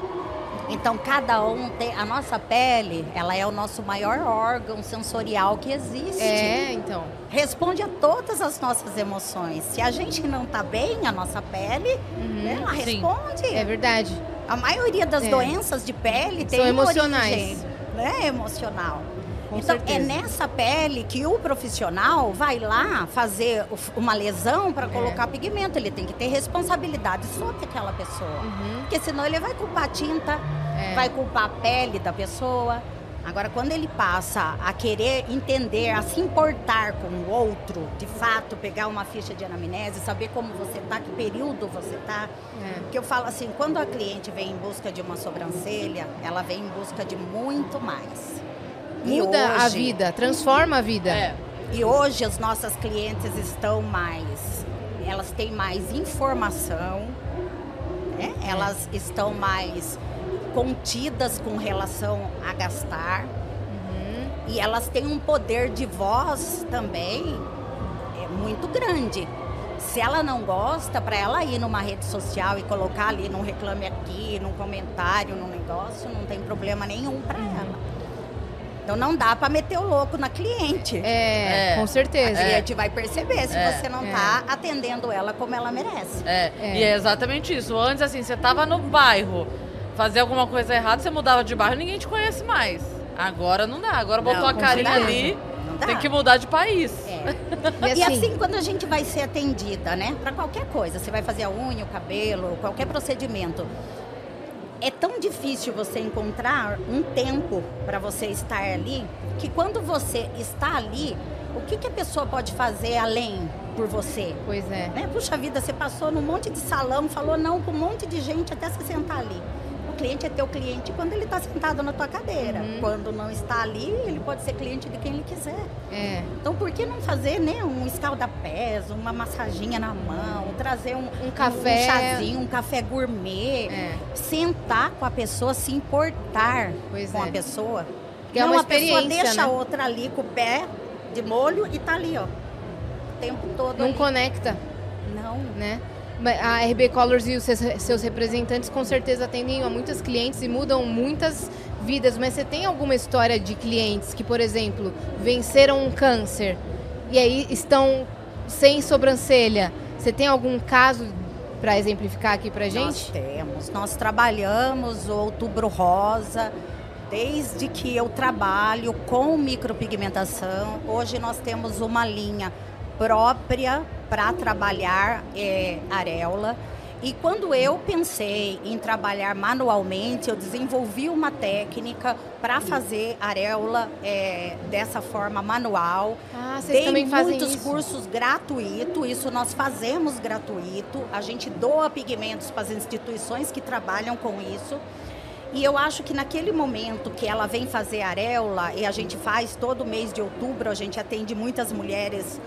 Então cada um tem a nossa pele, ela é o nosso maior órgão sensorial que existe. É, então. Responde a todas as nossas emoções. Se a gente não tá bem, a nossa pele, uhum, né, ela sim. responde. É verdade. A maioria das é. doenças de pele tem São emocionais. origem, né, emocional. Com então, certeza. é nessa pele que o profissional vai lá fazer uma lesão para é. colocar é. pigmento. Ele tem que ter responsabilidade sobre aquela pessoa. Uhum. Porque senão ele vai culpar a tinta, é. vai culpar a pele da pessoa. Agora, quando ele passa a querer entender, a se importar com o outro, de fato, pegar uma ficha de anamnese, saber como você está, que período você está. É. Porque eu falo assim, quando a cliente vem em busca de uma sobrancelha, ela vem em busca de muito mais. Muda hoje, a vida, transforma a vida. É. E hoje as nossas clientes estão mais, elas têm mais informação, né? É. elas estão mais contidas com relação a gastar. Uhum. E elas têm um poder de voz também é muito grande. Se ela não gosta, para ela ir numa rede social e colocar ali num reclame aqui, num comentário, num negócio, não tem problema nenhum para Uhum. ela. Então não dá para meter o louco na cliente. É, É. com A certeza. cliente vai perceber se É. você não É. está atendendo ela como ela merece. É, É. e é exatamente isso. Antes, assim, você tava no bairro, fazia alguma coisa errada, você mudava de bairro, ninguém te conhece mais. Agora não dá. Agora botou Não, a carinha certeza. ali, Não dá. tem que mudar de país. É. E E assim, assim, quando a gente vai ser atendida, né? Para qualquer coisa, você vai fazer a unha, o cabelo, qualquer procedimento. É tão difícil você encontrar um tempo para você estar ali, que quando você está ali, o que, que a pessoa pode fazer além por você? pois é. Né? Puxa vida, você passou num monte de salão, falou não com um monte de gente até se sentar ali. Cliente é teu cliente quando ele está sentado na tua cadeira. Uhum. Quando não está ali, ele pode ser cliente de quem ele quiser. É. Então, por que não fazer né, um escalda-pés, uma massaginha na mão, trazer um, Um café. um chazinho, um café gourmet, É. sentar com a pessoa, se importar Pois com é. a pessoa. Que é não, uma a pessoa deixa né? a outra ali com o pé de molho e tá ali, ó. O tempo todo Não ali. conecta, Não. né? A RB Colors e os seus, representantes com certeza atendem a muitas clientes e mudam muitas vidas. Mas você tem alguma história de clientes que, por exemplo, venceram um câncer e aí estão sem sobrancelha? Você tem algum caso para exemplificar aqui Nós gente? temos. Nós trabalhamos o Outubro Rosa desde que eu trabalho com micropigmentação. Hoje nós temos uma linha própria para trabalhar é, areola. E quando eu pensei em trabalhar manualmente, eu desenvolvi uma técnica para fazer areola é, dessa forma manual. Ah, vocês Tem também fazem muitos isso. cursos gratuitos, isso nós fazemos gratuito. A gente doa pigmentos para as instituições que trabalham com isso. E eu acho que naquele momento que ela vem fazer areola, e a gente faz todo mês de outubro, a gente atende muitas mulheres.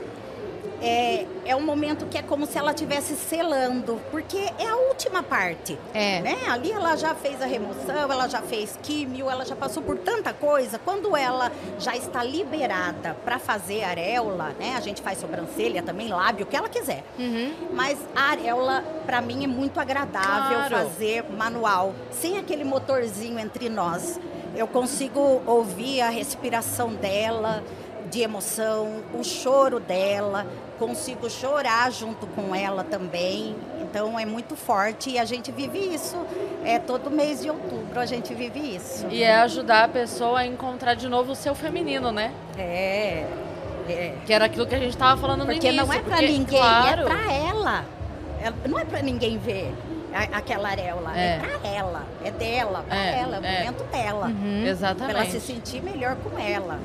É, é um momento que é como se ela estivesse selando, porque é a última parte. É. Né? Ali ela já fez a remoção, ela já fez químio, ela já passou por tanta coisa. Quando ela já está liberada para fazer areola, né? A gente faz sobrancelha também, lábio, o que ela quiser. Uhum. Mas a areola, para mim, é muito agradável Claro. fazer manual, sem aquele motorzinho entre nós. Eu consigo ouvir a respiração dela, de emoção, o choro dela, consigo chorar junto com ela também. Então é muito forte e a gente vive isso. É todo mês de outubro a gente vive isso. E é ajudar a pessoa a encontrar de novo o seu feminino, né? É. é. Que era aquilo que a gente tava falando no Porque início. não é pra porque, ninguém, claro, é pra ela. Não é pra ninguém ver aquela areola. É. É. pra ela. É dela, pra É, ela, é o é. momento dela. Uhum. Pra Exatamente. ela se sentir melhor com ela.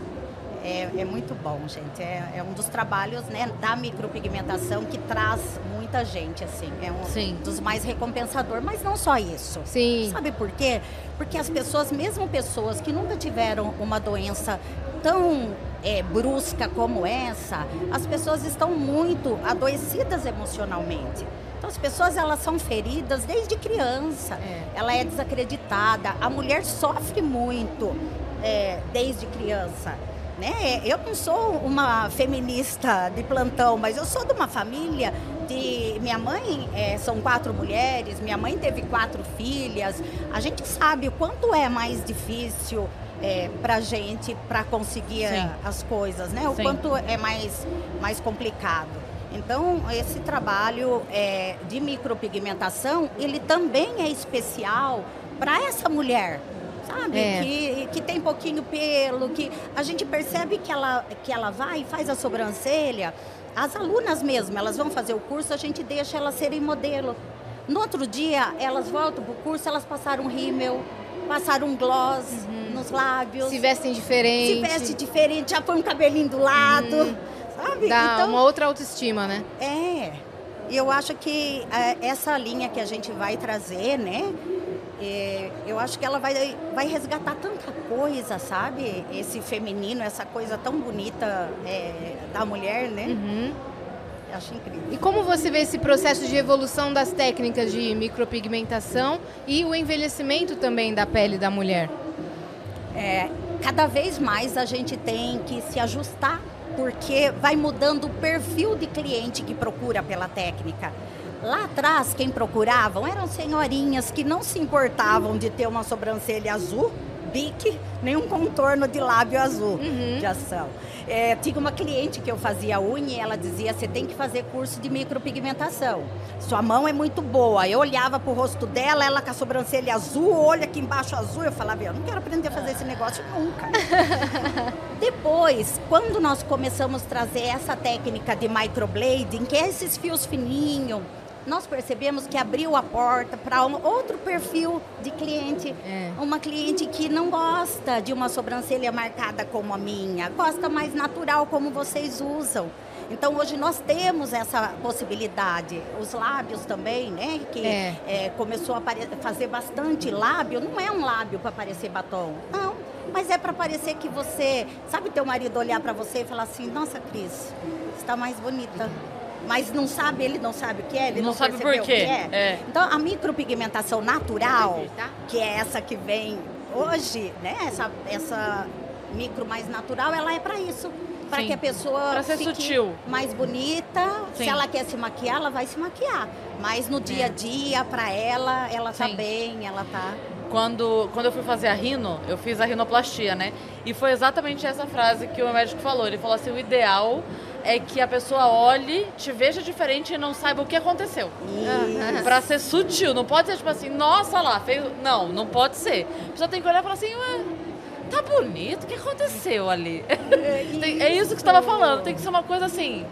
É, é muito bom, gente. É, é um dos trabalhos né, da micropigmentação que traz muita gente, assim. É um Sim. dos mais recompensador, mas não só isso. Sim. Sabe por quê? Porque as pessoas, mesmo pessoas que nunca tiveram uma doença tão é, brusca como essa, as pessoas estão muito adoecidas emocionalmente. Então as pessoas elas são feridas desde criança. É. Ela é desacreditada. A mulher sofre muito é, desde criança. Né? Eu não sou uma feminista de plantão, mas eu sou de uma família de. Minha mãe é, são quatro mulheres, minha mãe teve quatro filhas. A gente sabe o quanto é mais difícil é, para gente para conseguir Sim. a- as coisas, né? O Sim. quanto é mais, mais complicado. Então, esse trabalho é, de micropigmentação, ele também é especial para essa mulher, sabe? É. Que, que tem pouquinho pelo, que a gente percebe que ela, que ela vai e faz a sobrancelha. As alunas mesmo, elas vão fazer o curso, a gente deixa elas serem modelo. No outro dia, elas voltam pro curso, elas passaram um rímel, passaram um gloss nos lábios. Se vestem diferente. Se veste diferente, já põe um cabelinho do lado, sabe? Dá então, uma outra autoestima, né? é. E eu acho que é, essa linha que a gente vai trazer, né? É, eu acho que ela vai, vai resgatar tanta coisa, sabe? Esse feminino, essa coisa tão bonita é, da mulher, né? Uhum. Acho incrível. E como você vê esse processo de evolução das técnicas de micropigmentação e o envelhecimento também da pele da mulher? É, cada vez mais a gente tem que se ajustar, porque vai mudando o perfil de cliente que procura pela técnica. Lá atrás, quem procuravam eram senhorinhas que não se importavam de ter uma sobrancelha azul, bique, nem um contorno de lábio azul Uhum. de ação. É, tinha uma cliente que eu fazia unha e ela dizia: você tem que fazer curso de micropigmentação. Sua mão é muito boa. Eu olhava pro rosto dela, ela com a sobrancelha azul, olho aqui embaixo azul. Eu falava: eu não quero aprender a fazer esse negócio nunca. Depois, quando nós começamos a trazer essa técnica de microblading, que é esses fios fininhos, nós percebemos que abriu a porta para um outro perfil de cliente. É. Uma cliente que não gosta de uma sobrancelha marcada como a minha, gosta mais natural como vocês usam. Então hoje nós temos essa possibilidade. Os lábios também, né? Que É. é, começou a fazer bastante lábio. Não é um lábio para parecer batom. Não. Mas é para parecer que você. Sabe teu marido olhar para você e falar assim: Nossa, Cris, está mais bonita. Mas não sabe, ele não sabe o que é, ele Não não, sabe por quê. o que é. É. Então a micropigmentação natural, tá? que é essa que vem hoje, né? Essa, essa micro mais natural, ela é para isso. Para que a pessoa Pra ser fique sutil. mais bonita. Sim. Se ela quer se maquiar, ela vai se maquiar. Mas no dia a dia, para ela, ela tá Sim. bem, ela tá. Quando, quando eu fui fazer a rino, eu fiz a rinoplastia, né? E foi exatamente essa frase que o médico falou. Ele falou assim: o ideal é que a pessoa olhe, te veja diferente e não saiba o que aconteceu. Aham. Pra ser sutil, não pode ser tipo assim, nossa lá, fez. Não, não pode ser. A pessoa tem que olhar e falar assim, ué, tá bonito, o que aconteceu ali? Tem- é isso que você tava falando, tem que ser uma coisa assim.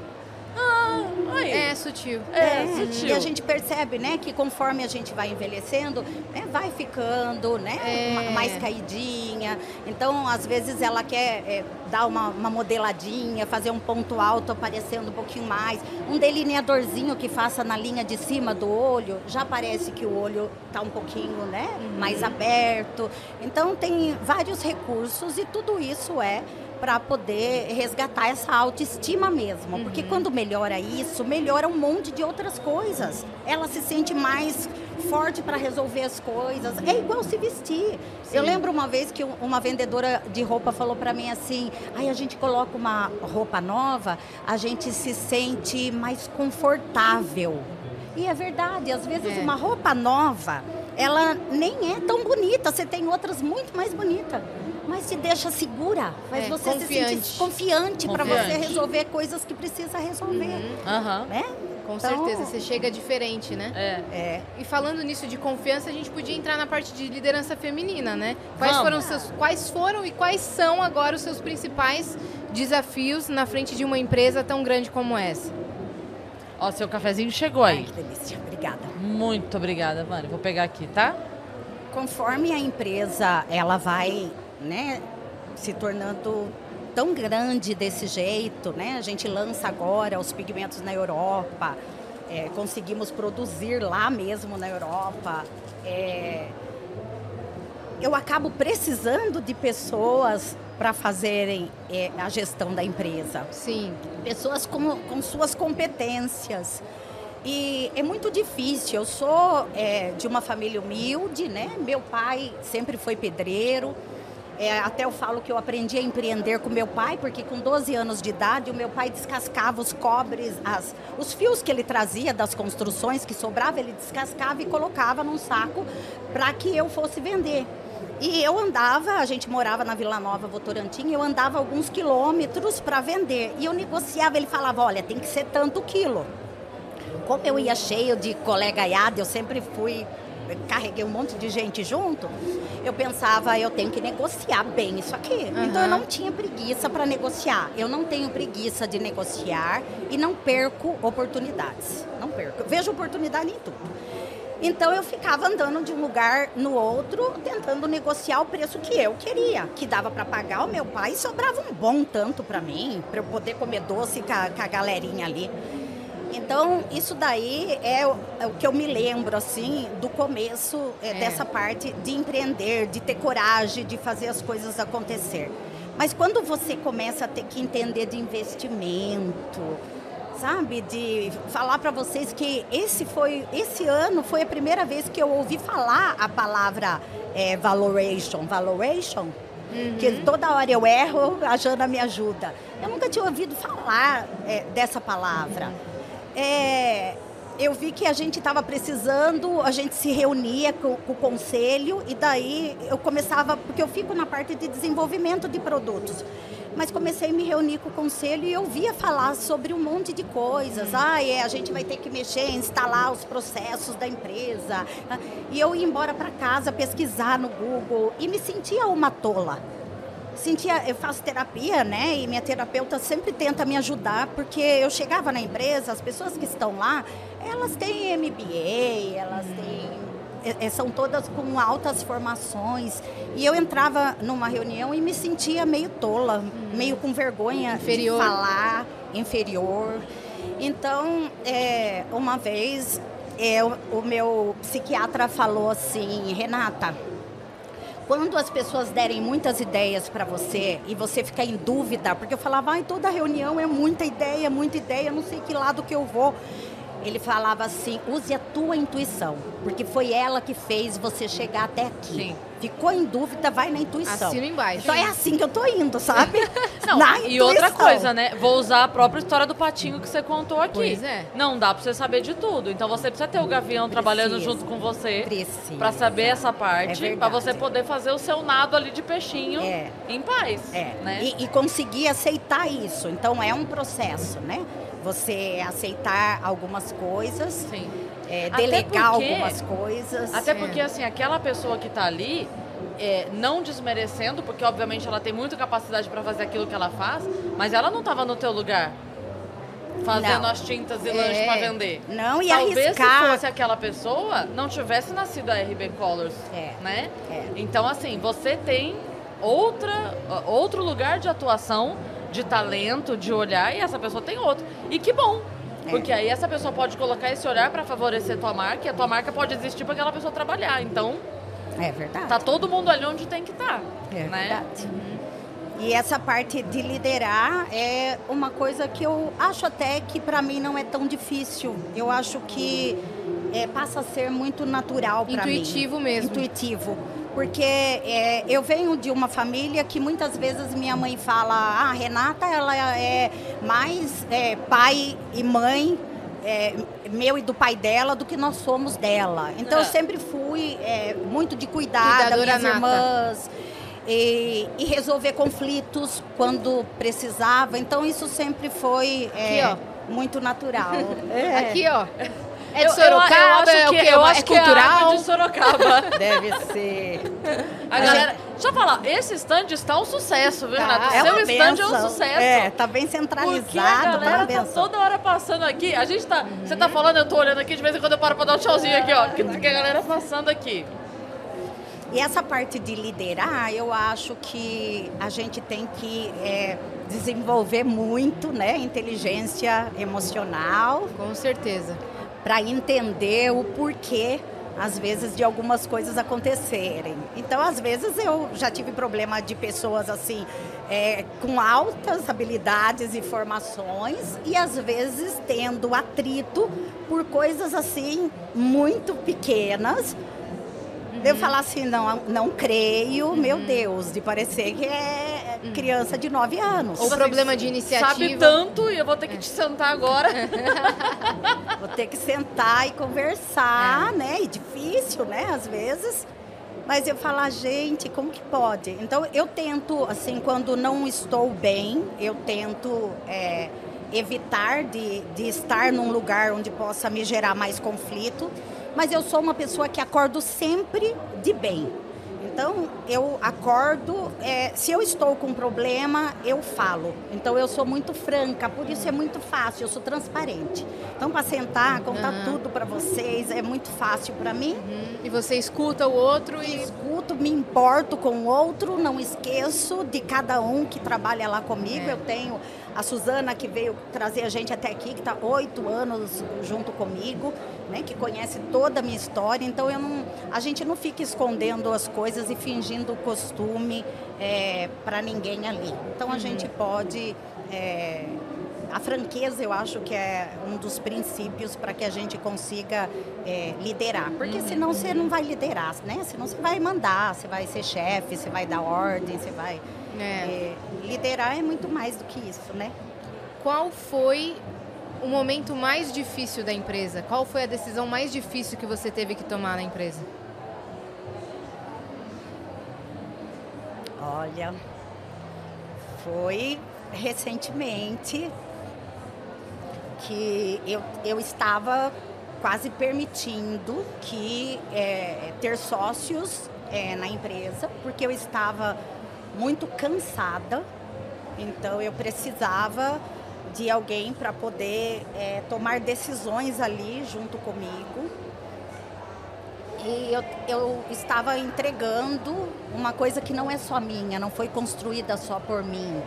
Ah, aí. É sutil. É, É, sutil. E a gente percebe, né, que conforme a gente vai envelhecendo, né, vai ficando, né, É. ma- mais caidinha. Então, às vezes ela quer é, dar uma, uma modeladinha, fazer um ponto alto aparecendo um pouquinho mais, um delineadorzinho que faça na linha de cima do olho, já parece que o olho tá um pouquinho, né, mais aberto. Então, tem vários recursos e tudo isso é para poder resgatar essa autoestima mesmo. Porque quando melhora isso, melhora um monte de outras coisas. Ela se sente mais forte para resolver as coisas. É igual se vestir. Eu lembro uma vez que um- uma vendedora de roupa falou para mim assim: "Aí a gente coloca uma roupa nova, a gente se sente mais confortável". E é verdade, às vezes É. uma roupa nova, ela nem é tão bonita, você tem outras muito mais bonitas. Mas te deixa segura, faz É, você se confiante. sentir confiante para você Confiante. resolver coisas que precisa resolver, Aham. né? Com Então- certeza, você chega diferente, né? É. É. E falando nisso de confiança, a gente podia entrar na parte de liderança feminina, né? Quais Vamos. foram, os seus, quais foram e quais são agora os seus principais desafios na frente de uma empresa tão grande como essa? Ó, seu cafezinho chegou Ai, aí. que delícia. Obrigada. Muito obrigada, Vânia. Vou pegar aqui, tá? Conforme a empresa ela vai, né, se tornando tão grande desse jeito, né? A gente lança agora os pigmentos na Europa, é, conseguimos produzir lá mesmo na Europa. é, eu acabo precisando de pessoas para fazerem é, a gestão da empresa Sim. pessoas com, com suas competências. E é muito difícil. Eu sou é, de uma família humilde, né? Meu pai sempre foi pedreiro. É, até eu falo que eu aprendi a empreender com meu pai, porque com 12 anos de idade, o meu pai descascava os cobres, as, os fios que ele trazia das construções que sobrava, ele descascava e colocava num saco para que eu fosse vender. E eu andava, a gente morava na Vila Nova Votorantim, eu andava alguns quilômetros para vender. E eu negociava, ele falava, olha, tem que ser tanto quilo. Como eu ia cheio de colegaiada, eu sempre fui, carreguei um monte de gente junto, eu pensava, eu tenho que negociar bem isso aqui. Então eu não tinha preguiça para negociar. Eu não tenho preguiça de negociar e não perco oportunidades. Não perco. Eu vejo oportunidade em tudo. Então eu ficava andando de um lugar no outro, tentando negociar o preço que eu queria, que dava para pagar o meu pai e sobrava um bom tanto para mim, para eu poder comer doce com a, com a galerinha ali. Então, isso daí é o, é o que eu me lembro, assim, do começo é, É. dessa parte de empreender, de ter coragem, de fazer as coisas acontecer. Mas quando você começa a ter que entender de investimento, sabe, de falar para vocês que esse foi, esse ano foi a primeira vez que eu ouvi falar a palavra é, valoration, valoration, Que toda hora eu erro, a Jana me ajuda. Eu nunca tinha ouvido falar é, dessa palavra. É, eu vi que a gente estava precisando, a gente se reunia com, com, o conselho e daí eu começava, porque eu fico na parte de desenvolvimento de produtos. Mas comecei a me reunir com o conselho e eu via falar sobre um monte de coisas. Ah, é, a gente vai ter que mexer, instalar os processos da empresa. E eu ia embora para casa pesquisar no Google e me sentia uma tola sentia, eu faço terapia, né? E minha terapeuta sempre tenta me ajudar, porque eu chegava na empresa, as pessoas que estão lá, elas têm MBA, elas têm é, é, são todas com altas formações. E eu entrava numa reunião e me sentia meio tola, meio com vergonha inferior. de falar, inferior. Então, é, uma vez, o, o meu psiquiatra falou assim, Renata, quando as pessoas derem muitas ideias para você e você ficar em dúvida, porque eu falava, ai, toda reunião é muita ideia, muita ideia, não sei que lado que eu vou ele falava assim: use a tua intuição, porque foi ela que fez você chegar até aqui. Sim. Ficou em dúvida, vai na intuição. Assina embaixo. Então é assim que eu tô indo, sabe? Não, na e intuição. outra coisa, né? Vou usar a própria história do patinho que você contou aqui. Pois é. Não dá pra você saber de tudo. Então você precisa ter o gavião precisa. trabalhando junto com você. Precisa. Pra saber essa parte. É pra você poder fazer o seu nado ali de peixinho é. em paz. É. Né? E, e conseguir aceitar isso. Então é um processo, né? Você aceitar algumas coisas, é, delegar porque, algumas coisas. Até porque, assim, aquela pessoa que está ali, é, não desmerecendo, porque obviamente ela tem muita capacidade para fazer aquilo que ela faz, mas ela não estava no teu lugar. Fazendo não. as tintas e é. lanche para vender. Não, e Talvez arriscar. se fosse aquela pessoa, não tivesse nascido a RB Colors, é. né? É. Então, assim, você tem outra, outro lugar de atuação de talento, de olhar, e essa pessoa tem outro. E que bom! É. Porque aí essa pessoa pode colocar esse olhar para favorecer tua marca e a tua marca pode existir para aquela pessoa trabalhar. Então. É verdade. Tá todo mundo ali onde tem que estar. Tá, é né? verdade. Uhum. E essa parte de liderar é uma coisa que eu acho até que para mim não é tão difícil. Eu acho que é, passa a ser muito natural para mim. Intuitivo mesmo. Intuitivo porque é, eu venho de uma família que muitas vezes minha mãe fala, ah, Renata, ela é mais é, pai e mãe é, meu e do pai dela do que nós somos dela. Então eu é. sempre fui é, muito de cuidar das minhas nata. irmãs. E, e, resolver conflitos quando precisava. Então isso sempre foi é, Aqui, muito natural. Aqui, ó. É de Sorocaba? Eu, eu, eu é o que? Eu acho é cultural? Que é de Sorocaba. Deve ser. A galera, deixa eu falar, esse stand está um sucesso, viu, tá. Renato? É Seu stand benção. é um sucesso. É, tá bem centralizado. Porque a galera tá toda hora passando aqui. A gente tá. Uhum. Você tá falando, eu tô olhando aqui, de vez em quando eu paro pra dar um tchauzinho aqui, ó. Que, que a galera passando aqui. E essa parte de liderar, eu acho que a gente tem que é, desenvolver muito, né? Inteligência emocional. Com certeza para entender o porquê às vezes de algumas coisas acontecerem. Então, às vezes eu já tive problema de pessoas assim é, com altas habilidades e formações e às vezes tendo atrito por coisas assim muito pequenas Uhum. Eu falar assim, não, não creio, uhum. meu Deus, de parecer que é criança de 9 anos. Ou problema de iniciativa. Sabe tanto e eu vou ter que te sentar agora. vou ter que sentar e conversar, é. né? E difícil, né, às vezes. Mas eu falar, ah, gente, como que pode? Então eu tento, assim, quando não estou bem, eu tento é, evitar de, de estar num lugar onde possa me gerar mais conflito mas eu sou uma pessoa que acordo sempre de bem. Então, eu acordo, é, se eu estou com um problema, eu falo. Então, eu sou muito franca, por isso é muito fácil, eu sou transparente. Então, para sentar, contar uhum. tudo para vocês, é muito fácil para mim. Uhum. E você escuta o outro e... Escuto, me importo com o outro, não esqueço de cada um que trabalha lá comigo. É. Eu tenho a Suzana, que veio trazer a gente até aqui, que está oito anos junto comigo, né, que conhece toda a minha história. Então, eu não, a gente não fica escondendo as coisas e fingindo costume é, para ninguém ali. Então, a uhum. gente pode é, a franqueza eu acho que é um dos princípios para que a gente consiga é, liderar. Porque uhum. senão você não vai liderar, né? Senão você vai mandar, você vai ser chefe, você vai dar ordem, você vai. É. É, liderar é muito mais do que isso, né? Qual foi o momento mais difícil da empresa? Qual foi a decisão mais difícil que você teve que tomar na empresa? Olha, foi recentemente que eu, eu estava quase permitindo que é, ter sócios é, na empresa, porque eu estava muito cansada, então eu precisava de alguém para poder é, tomar decisões ali junto comigo. E eu, eu estava entregando uma coisa que não é só minha, não foi construída só por mim.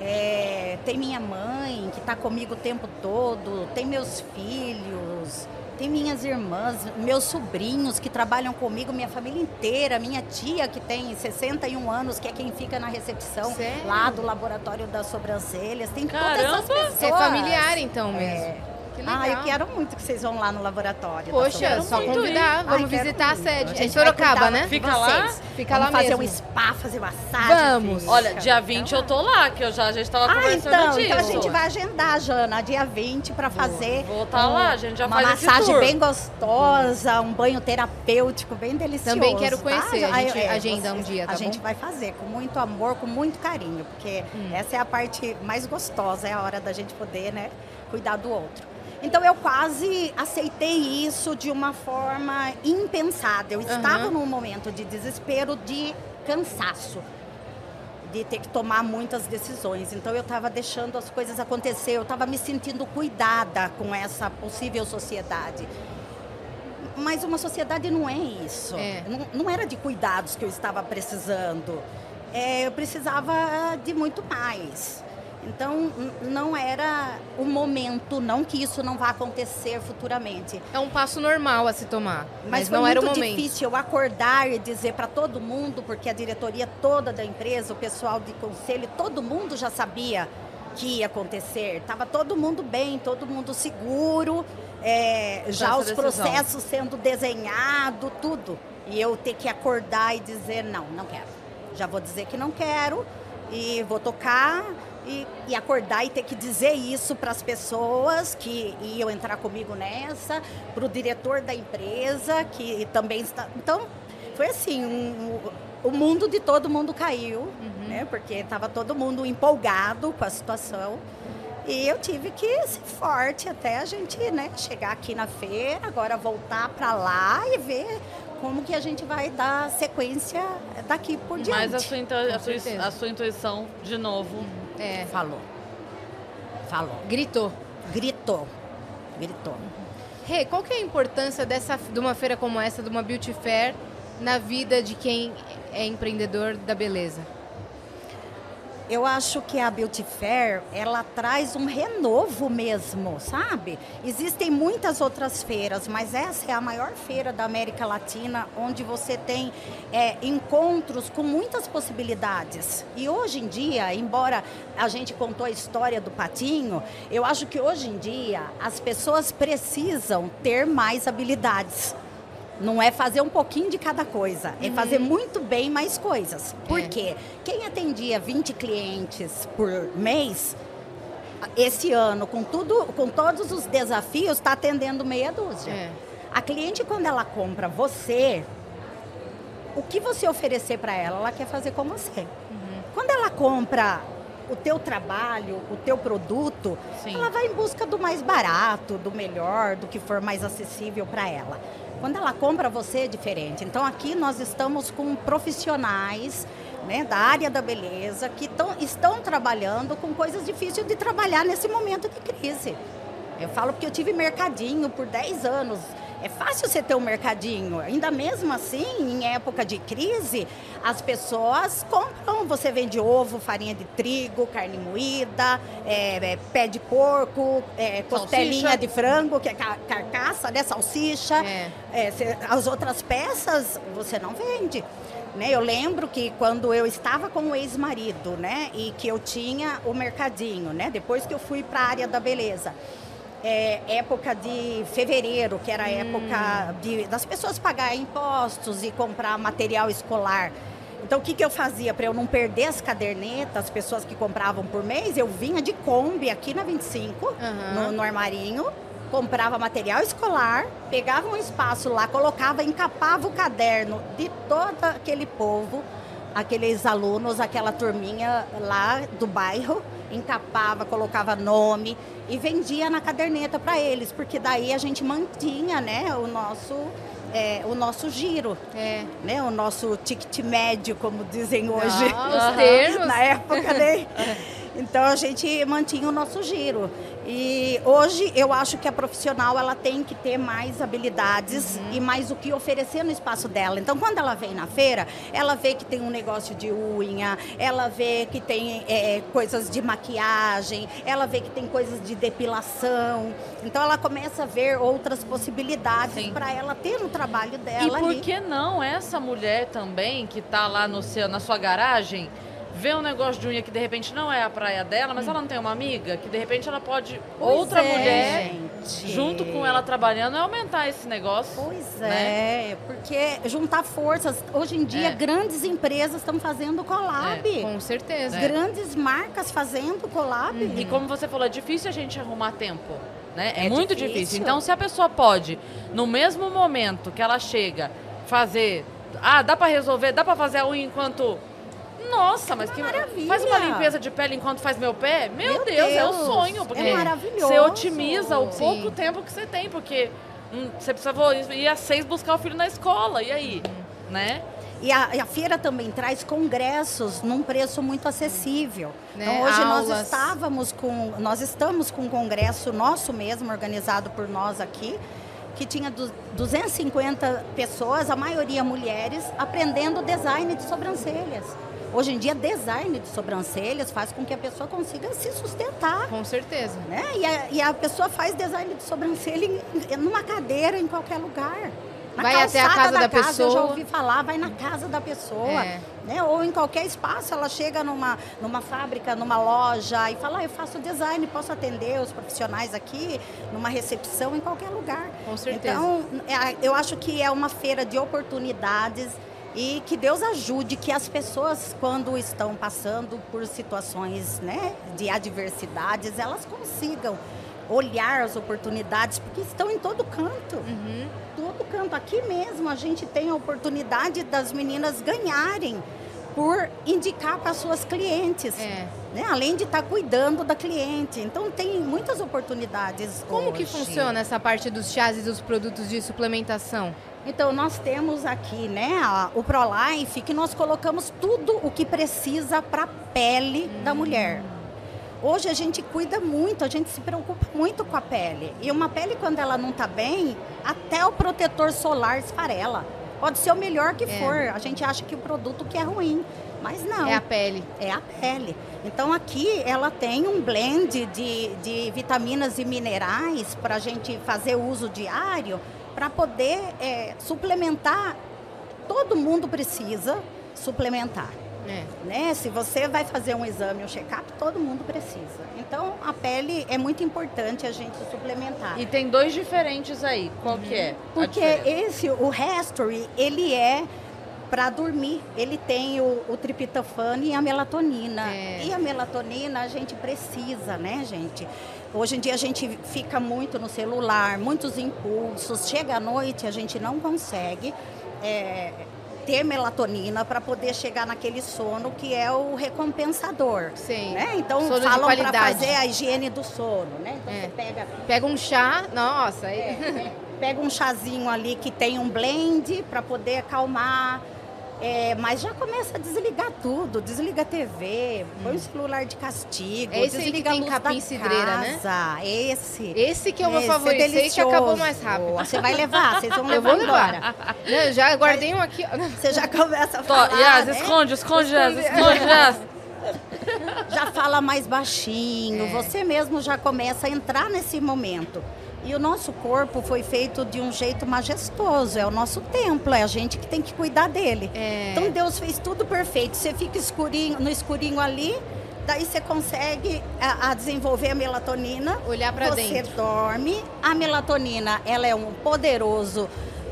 É, tem minha mãe que está comigo o tempo todo, tem meus filhos, tem minhas irmãs, meus sobrinhos que trabalham comigo, minha família inteira, minha tia que tem 61 anos, que é quem fica na recepção Sério? lá do laboratório das sobrancelhas. Tem Caramba, todas essas pessoas. É familiar então mesmo. É, ah, eu quero muito que vocês vão lá no laboratório. Poxa, só convidar. Vamos Ai, visitar a sede. É em Sorocaba, né? Fica lá? Fica Vamos lá fazer mesmo. um spa, fazer massagem. Vamos. Olha, dia 20 eu tô lá, que eu já, a gente tava ah, conversando então, disso. Então a gente vai agendar, Jana, dia 20 para fazer. Vou estar tá um, lá, a gente já uma faz massagem bem gostosa, um banho terapêutico bem delicioso. Também quero tá? conhecer. Tá? A gente é, agenda um dia, tá A gente vai fazer com muito amor, com muito carinho, porque hum. essa é a parte mais gostosa, é a hora da gente poder, né, cuidar do outro. Então eu quase aceitei isso de uma forma impensada. Eu estava uhum. num momento de desespero, de cansaço, de ter que tomar muitas decisões. Então eu estava deixando as coisas acontecer, eu estava me sentindo cuidada com essa possível sociedade. Mas uma sociedade não é isso. É. Não, não, era de cuidados que eu estava precisando. É, eu precisava de muito mais. Então, não era o momento, não que isso não vá acontecer futuramente. É um passo normal a se tomar, mas, mas não era o momento. muito difícil eu acordar e dizer para todo mundo, porque a diretoria toda da empresa, o pessoal de conselho, todo mundo já sabia que ia acontecer. Estava todo mundo bem, todo mundo seguro, é, já os processos sendo desenhados, tudo. E eu ter que acordar e dizer, não, não quero. Já vou dizer que não quero e vou tocar e, e, acordar e ter que dizer isso para as pessoas que iam entrar comigo nessa, para o diretor da empresa, que também está. Então, foi assim, um, o mundo de todo mundo caiu, uhum. né? Porque estava todo mundo empolgado com a situação. E eu tive que ser forte até a gente né, chegar aqui na feira, agora voltar para lá e ver como que a gente vai dar sequência daqui por diante. Mas a sua, a sua, a sua intuição, de novo, uhum. É. Falou. Falou. Gritou. Gritou. Gritou. Rê, hey, qual que é a importância dessa, de uma feira como essa, de uma Beauty Fair, na vida de quem é empreendedor da beleza? Eu acho que a Beauty Fair, ela traz um renovo mesmo, sabe? Existem muitas outras feiras, mas essa é a maior feira da América Latina, onde você tem é, encontros com muitas possibilidades. E hoje em dia, embora a gente contou a história do patinho, eu acho que hoje em dia as pessoas precisam ter mais habilidades. Não é fazer um pouquinho de cada coisa, é uhum. é fazer muito bem mais coisas. Por é. quê? Quem atendia 20 clientes por mês, esse ano, com tudo, com todos os desafios, está atendendo meia dúzia. É. A cliente, quando ela compra você, o que você oferecer para ela, ela quer fazer com você. Uhum. Quando ela compra o teu trabalho, o teu produto, Sim. ela vai em busca do mais barato, do melhor, do que for mais acessível para ela. Quando ela compra você é diferente. Então aqui nós estamos com profissionais né, da área da beleza que tão, estão trabalhando com coisas difíceis de trabalhar nesse momento de crise. Eu falo porque eu tive mercadinho por 10 anos é fácil você ter um mercadinho. Ainda mesmo assim, em época de crise, as pessoas compram. Você vende ovo, farinha de trigo, carne moída, é, é, pé de porco, é, costelinha de frango, que é carcaça, né? Salsicha. É. É, as outras peças você não vende. Né? Eu lembro que quando eu estava com o ex-marido, né, e que eu tinha o mercadinho, né, depois que eu fui para a área da beleza, é, época de fevereiro, que era a época de, das pessoas pagarem impostos e comprar material escolar. Então, o que, que eu fazia para eu não perder as cadernetas, as pessoas que compravam por mês? Eu vinha de Kombi aqui na 25, Aham. no, no armarinho, comprava material escolar, pegava um espaço lá, colocava, encapava o caderno de todo aquele povo, aqueles alunos, aquela turminha lá do bairro, encapava, colocava nome e vendia na caderneta para eles, porque daí a gente mantinha, né, o nosso é, o nosso giro, É. né, o nosso ticket médio, como dizem hoje. Ah, os termos. Na época, né? Então a gente mantinha o nosso giro. E hoje eu acho que a profissional ela tem que ter mais habilidades Uhum. e mais o que oferecer no espaço dela. Então quando ela vem na feira, ela vê que tem um negócio de unha, ela vê que tem é, coisas de maquiagem, ela vê que tem coisas de depilação. Então ela começa a ver outras possibilidades para ela ter no trabalho E dela por ali. que não essa mulher também, que tá lá no seu, na sua garagem, vê um negócio de unha que de repente não é a praia dela, mas ela não tem uma amiga, que de repente ela pode, Hum. Pois outra é, mulher, gente. junto com ela trabalhando, é aumentar esse negócio. Pois né? é, porque juntar forças. Hoje em dia, É. grandes empresas estão fazendo collab. Com certeza. É. Grandes marcas fazendo collab. E como você falou, é difícil a gente arrumar tempo. Né? É, É muito difícil. difícil. Então, se a pessoa pode, no mesmo momento que ela chega, fazer. Ah, dá pra resolver, dá pra fazer a unha enquanto. Nossa, mas que maravilha. Faz uma limpeza de pele enquanto faz meu pé? Meu, Meu Deus, é o Deus, sonho. é Porque maravilhoso. você otimiza o Sim. pouco tempo que você tem, porque hum, você precisa ir às seis buscar o filho na escola. E aí? Né? E a, a feira também traz congressos num preço muito acessível. Né, Então hoje nós aulas. estávamos com, nós estamos com um congresso nosso mesmo, organizado por nós aqui, que tinha du- 250 pessoas, a maioria mulheres, aprendendo design de sobrancelhas. Hoje em dia, design de sobrancelhas faz com que a pessoa consiga se sustentar. Com certeza. Né? E, a, e a pessoa faz design de sobrancelha em, em- numa cadeira, em qualquer lugar. Na Vai até a casa da Eu já pessoa. ouvi falar, vai na casa da pessoa. É. Né? Ou em qualquer espaço, ela chega numa, numa fábrica, numa loja e fala, ah, eu faço design, posso atender os profissionais aqui, numa recepção, em qualquer lugar. Com certeza. Então, é, eu acho que é uma feira de oportunidades e que Deus ajude que as pessoas, quando estão passando por situações né, de adversidades, elas consigam olhar as oportunidades, porque estão em todo canto. Uhum. Todo canto. Aqui mesmo a gente tem a oportunidade das meninas ganharem por indicar para suas clientes. É. Né? Além de estar cuidando da cliente. Então tem muitas oportunidades. Como que hoje. funciona essa parte dos chás e dos produtos de suplementação? Então, nós temos aqui, né, a- o ProLife, que nós colocamos tudo o que precisa para a pele da mulher. Hoje a gente cuida muito, a gente se preocupa muito com a pele. E uma pele, quando ela não está bem, até o protetor solar esfarela. Pode ser o melhor que É. for. A gente acha que o produto que é ruim, mas não. É a pele. É a pele. Então aqui ela tem um blend de, de vitaminas e minerais para a gente fazer uso diário para poder é, suplementar. Todo mundo precisa suplementar. É. Né? Se você vai fazer um exame, um check-up, todo mundo precisa. Então a pele é muito importante a gente suplementar. E tem dois diferentes aí. Qual que é? Porque esse, o Restory, ele é para dormir. Ele tem o, o triptofano e a melatonina. É. E a melatonina a gente precisa, né, gente? Hoje em dia a gente fica muito no celular, muitos impulsos. Chega à noite, a gente não consegue é, ter melatonina para poder chegar naquele sono que é o recompensador. Sim. Né? Então Sono falam para fazer a higiene do sono, né? Então É. você pega Pega um chá, nossa, aí- é, pega um chazinho ali que tem um blend para poder acalmar. É, mas já começa a desligar tudo, desliga a TV, põe o celular de castigo, Hum. É esse aí que desliga tem a luz cidreira, né? casa, Esse. Esse que é o meu favorito, esse que acabou delicioso. mais rápido. Você vai levar, vocês vão Eu levar vou levar. embora. Não, eu já guardei um aqui. Você já começa a falar, Yas, né? esconde, esconde, Esconde. Yas. já fala mais baixinho, É. você mesmo já começa a entrar nesse momento. E o nosso corpo foi feito de um jeito majestoso, é o nosso templo, é a gente que tem que cuidar dele. É. Então Deus fez tudo perfeito. Você fica escurinho, no escurinho ali, daí você consegue a, a desenvolver a melatonina. Olhar você dentro. dorme. A melatonina, ela é um poderoso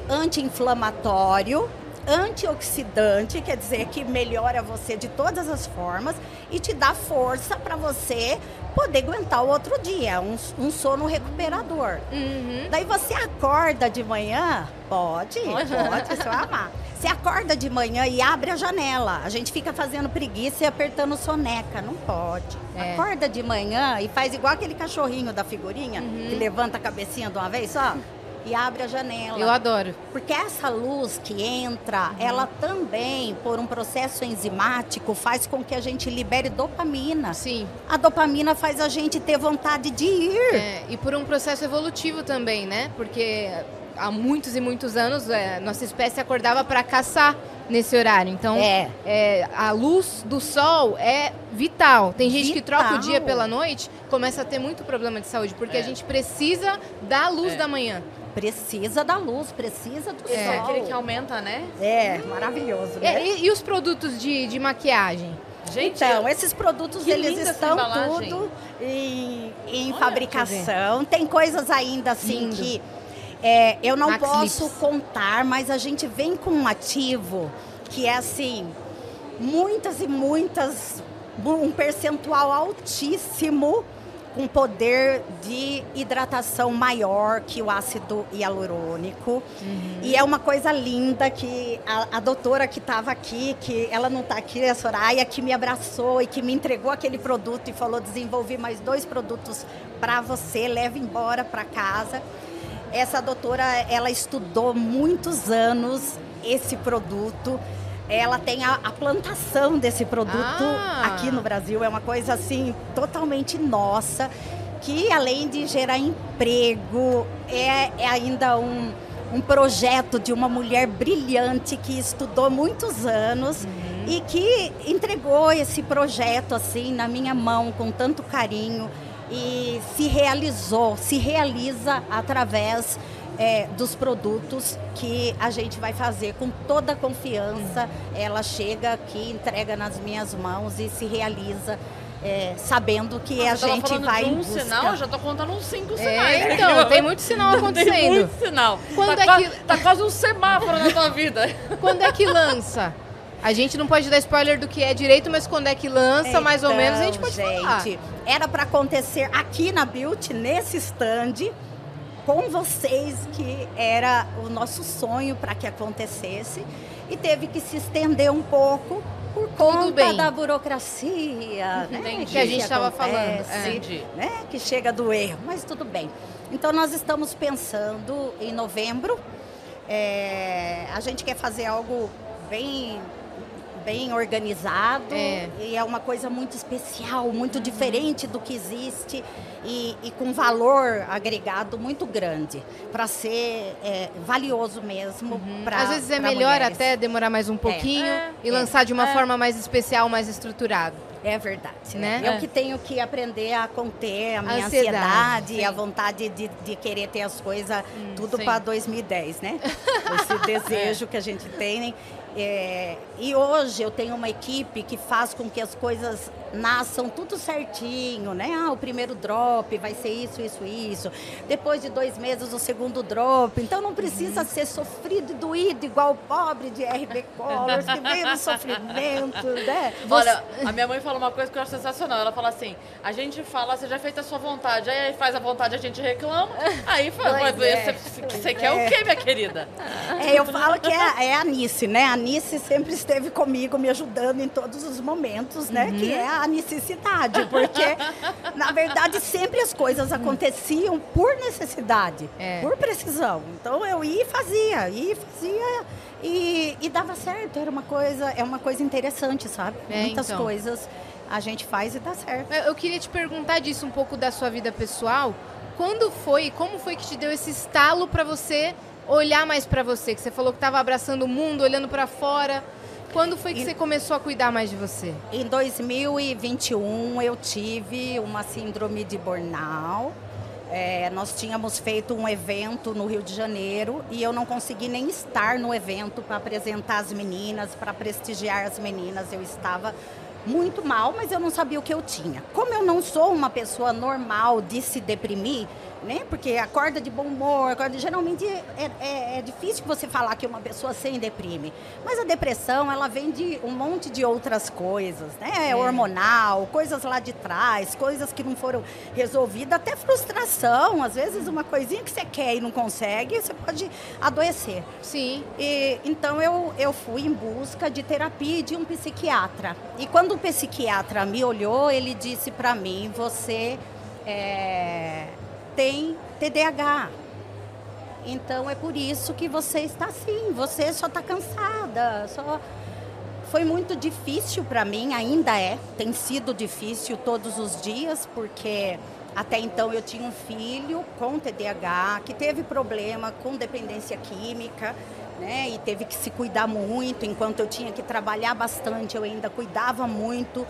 anti-inflamatório, antioxidante, quer dizer que melhora você de todas as formas e te dá força para você poder aguentar o outro dia, um, um sono recuperador. Uhum. Daí você acorda de manhã, pode, pode, você vai amar. Você acorda de manhã e abre a janela. A gente fica fazendo preguiça e apertando soneca. Não pode. É. Acorda de manhã e faz igual aquele cachorrinho da figurinha, Uhum. que levanta a cabecinha de uma vez só e abre a janela. Eu adoro. Porque essa luz que entra, ela também, por um processo enzimático, faz com que a gente libere dopamina. Sim. A dopamina faz a gente ter vontade de ir. É, e por um processo evolutivo também, né? Porque há muitos e muitos anos é, nossa espécie acordava para caçar nesse horário. Então, É. é, a luz do sol é vital. Tem gente que troca o Vital. dia pela noite, começa a ter muito problema de saúde, porque É. a gente precisa da luz É. da manhã. Precisa da luz, precisa do é sol. aquele que aumenta, né? É, maravilhoso, né? É, e, e os produtos de, de maquiagem? Gente, Então, esses produtos eles estão tudo em, em Olha, fabricação. Tem coisas ainda assim Lindo. que é, eu não Max posso Lips. contar, mas a gente vem com um ativo que é assim, muitas e muitas, um percentual altíssimo com poder de hidratação maior que o ácido hialurônico. E é uma coisa linda que a, a doutora que estava aqui, que ela não está aqui, a Soraya, que me abraçou e que me entregou aquele produto e falou: desenvolvi mais dois produtos para você, leve embora para casa. Essa doutora, ela estudou muitos anos esse produto. Ela tem a, a plantação desse produto Ah. aqui no Brasil. É uma coisa assim totalmente nossa, que além de gerar emprego, é, é ainda um, um projeto de uma mulher brilhante que estudou muitos anos e que entregou esse projeto assim na minha mão com tanto carinho e se realizou, se realiza através é, dos produtos que a gente vai fazer com toda a confiança. Ela chega aqui, entrega nas minhas mãos e se realiza é, sabendo que a você tava gente vai de um busca. sinal, eu já tô contando uns cinco É, sinais. então, tem muito sinal Tem acontecendo. muito sinal. Quando tá, é qua- que- tá quase um semáforo na tua vida. Quando é que lança? A gente não pode dar spoiler do que é direito, mas quando é que lança, mais ou menos, a gente pode Então, falar. gente, Era para acontecer aqui na Beauty, nesse stand, com vocês, que era o nosso sonho para que acontecesse. E teve que se estender um pouco por conta da burocracia, né? Que a gente tava falando, acontece, é. Né? Que chega do erro, mas tudo bem. Então nós estamos pensando em novembro. é, a gente quer fazer algo bem bem organizado É. e é uma coisa muito especial, muito diferente do que existe e, e com valor agregado muito grande para ser é, valioso mesmo. pra- Às vezes é melhor mulheres. até demorar mais um pouquinho É, e é, lançar de uma é. forma mais especial, mais estruturada. É verdade. Né? Eu É. que tenho que aprender a conter a minha Ansiedade, ansiedade, e a vontade de, de querer ter as coisas tudo sim. para 2010, né? Esse desejo que a gente tem. É, e hoje eu tenho uma equipe que faz com que as coisas nasçam tudo certinho, né? Ah, o primeiro drop vai ser isso, isso, isso. Depois de dois meses, o segundo drop. Então não precisa ser sofrido e doído igual o pobre de RB Colors, que veio do sofrimento, né? Olha, a minha mãe fala uma coisa que eu acho sensacional. Ela fala assim: a gente fala, seja feita a sua vontade. Aí faz a vontade, a gente reclama. Aí fala, é, você, você quer é. o quê, minha querida? É, eu falo que é, é a Anice, né? A Anice sempre esteve comigo, me ajudando em todos os momentos, né? Que é a necessidade, porque, na verdade, sempre as coisas aconteciam por necessidade, É. por precisão. Então, eu ia e fazia, ia e fazia e, e dava certo. Era uma coisa, é uma coisa interessante, sabe? É, Muitas então. coisas a gente faz e dá certo. Eu eu queria te perguntar disso um pouco da sua vida pessoal. Quando foi, como foi que te deu esse estalo para você olhar mais para você? Que você falou que estava abraçando o mundo, olhando para fora. Quando foi que E- você começou a cuidar mais de você? Em 2021 eu tive uma síndrome de burnout É, nós tínhamos feito um evento no Rio de Janeiro e eu não consegui nem estar no evento para apresentar as meninas, para prestigiar as meninas. Eu estava muito mal, mas eu não sabia o que eu tinha. Como eu não sou uma pessoa normal de se deprimir, né? Porque acorda de bom humor, acorda, geralmente é, é, é, difícil você falar que uma pessoa sem deprime. Mas a depressão, ela vem de um monte de outras coisas, né? É. Hormonal, coisas lá de trás, coisas que não foram resolvidas, até frustração. Às vezes uma coisinha que você quer e não consegue, você pode adoecer. Sim. E, então eu, eu fui em busca de terapia de um psiquiatra. E quando o psiquiatra me olhou, ele disse para mim, você... É, tem TDAH. Então é por isso que você está assim, você só está cansada, só foi muito difícil para mim, ainda é, tem sido difícil todos os dias, porque até então eu tinha um filho com TDAH que teve problema com dependência química, né? E teve que se cuidar muito, enquanto eu tinha que trabalhar bastante, eu ainda cuidava muito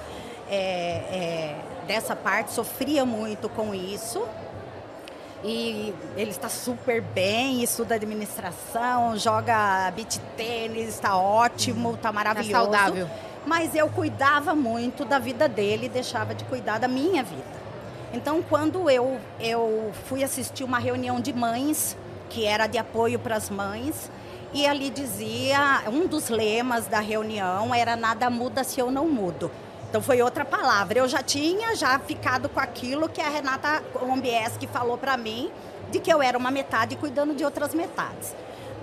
é, é, dessa parte, sofria muito com isso. E ele está super bem, estuda administração, joga beach tênis, está ótimo, está maravilhoso. Tá saudável. Mas eu cuidava muito da vida dele e deixava de cuidar da minha vida. Então, quando eu, eu fui assistir uma reunião de mães, que era de apoio para as mães, e ali dizia, um dos lemas da reunião era nada muda se eu não mudo. Então foi outra palavra. Eu já tinha já ficado com aquilo que a Renata Ombieski falou para mim, de que eu era uma metade cuidando de outras metades.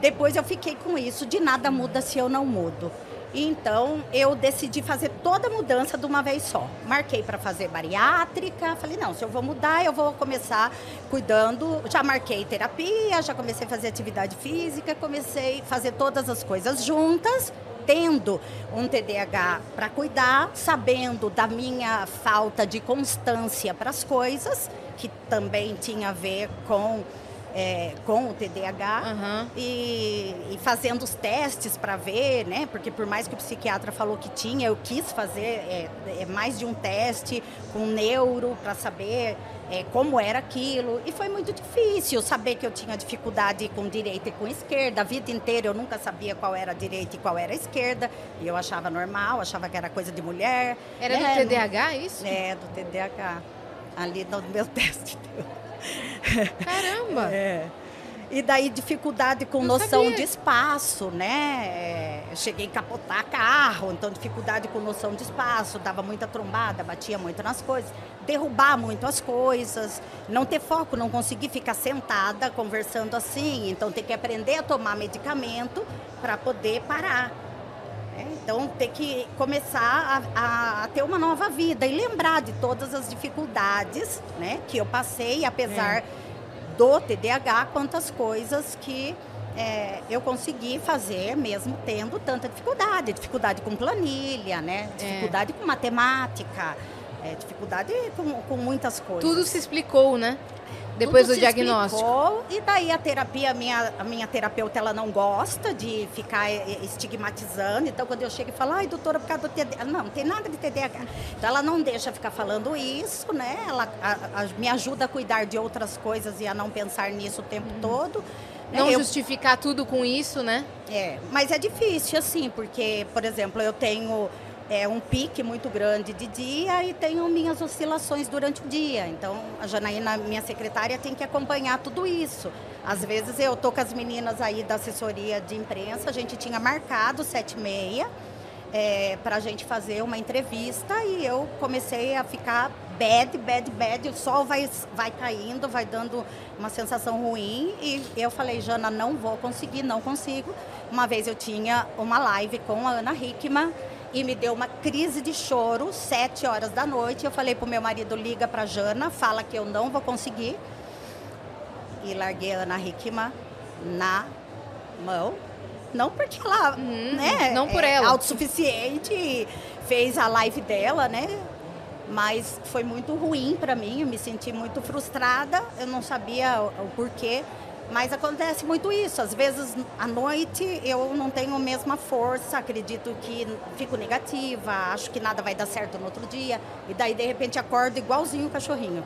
Depois eu fiquei com isso, de nada muda se eu não mudo. Então eu decidi fazer toda a mudança de uma vez só. Marquei para fazer bariátrica, falei, não, se eu vou mudar, eu vou começar cuidando. Já marquei terapia, já comecei a fazer atividade física, comecei a fazer todas as coisas juntas tendo um TDAH para cuidar, sabendo da minha falta de constância para as coisas, que também tinha a ver com é, com o TDAH uhum. e, e, fazendo os testes para ver, né? Porque por mais que o psiquiatra falou que tinha, eu quis fazer é, é mais de um teste com neuro para saber é, como era aquilo. E foi muito difícil saber que eu tinha dificuldade com direita e com esquerda. A vida inteira eu nunca sabia qual era a direita e qual era a esquerda. E eu achava normal, achava que era coisa de mulher. Era né? do TDAH isso? É, do TDAH. Ali no meu teste. Caramba! É. E daí dificuldade com Não noção sabia. de espaço, né? Eu cheguei a capotar carro, então dificuldade com noção de espaço, dava muita trombada, batia muito nas coisas, derrubar muito as coisas, não ter foco, não conseguir ficar sentada conversando assim, então ter que aprender a tomar medicamento para poder parar. Né? Então, ter que começar a, a, a, ter uma nova vida e lembrar de todas as dificuldades né, que eu passei, apesar é. Do TDAH, quantas coisas que é, eu consegui fazer mesmo tendo tanta dificuldade. Dificuldade com planilha, né? É. Dificuldade é. com matemática, é, dificuldade com, com muitas coisas. Tudo se explicou, né? Depois Tudo do diagnóstico. E daí a terapia, a minha, a minha terapeuta, ela não gosta de ficar estigmatizando. Então, quando eu chego e falo, ai, doutora, por causa do TDAH. Não, não tem nada de TDAH. Então, ela não deixa ficar falando isso, né? Ela a, a, me ajuda a cuidar de outras coisas e a não pensar nisso o tempo uhum. todo. Né? Não eu, justificar tudo com isso, né? É, mas é difícil, assim, porque, por exemplo, eu tenho é um pique muito grande de dia e tenho minhas oscilações durante o dia. Então, a Janaína, minha secretária, tem que acompanhar tudo isso. Às vezes eu tô com as meninas aí da assessoria de imprensa, a gente tinha marcado sete e meia é, para a gente fazer uma entrevista e eu comecei a ficar bad, bad, bad, o sol vai, vai caindo, vai dando uma sensação ruim e eu falei, Jana, não vou conseguir, não consigo. Uma vez eu tinha uma live com a Ana Hickman, e me deu uma crise de choro, sete horas da noite. Eu falei pro meu marido, liga pra Jana, fala que eu não vou conseguir. E larguei a Ana Hickman na mão. Não porque ela, uhum, né? Não por é ela. Autossuficiente, fez a live dela, né? Mas foi muito ruim para mim, eu me senti muito frustrada, eu não sabia o porquê. Mas acontece muito isso. Às vezes, à noite, eu não tenho a mesma força, acredito que fico negativa, acho que nada vai dar certo no outro dia. E daí, de repente, acordo igualzinho o cachorrinho.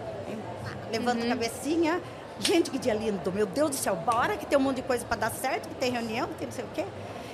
levanta a cabecinha. Gente, que dia lindo, meu Deus do céu, bora que tem um monte de coisa para dar certo, que tem reunião, que tem não sei o quê.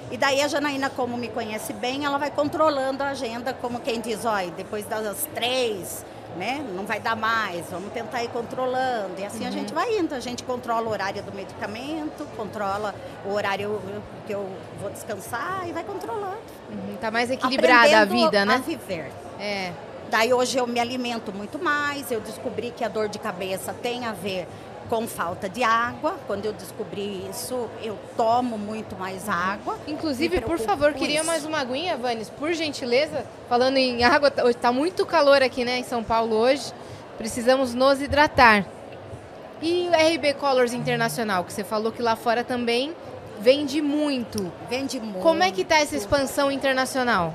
E daí a Janaína, como me conhece bem, ela vai controlando a agenda, como quem diz, olha, depois das três, né? Não vai dar mais, vamos tentar ir controlando. E assim uhum. a gente vai indo. A gente controla o horário do medicamento, controla o horário que eu vou descansar e vai controlando. Uhum. Tá mais equilibrada a vida, né? A viver. É. Daí hoje eu me alimento muito mais, eu descobri que a dor de cabeça tem a ver com falta de água. Quando eu descobri isso, eu tomo muito mais água. Inclusive, por favor, queria isso. mais uma aguinha, Vanes, por gentileza. Falando em água, está tá muito calor aqui, né, em São Paulo hoje. Precisamos nos hidratar. E o RB Colors Internacional, que você falou que lá fora também vende muito. Vende muito. Como é que está essa expansão internacional?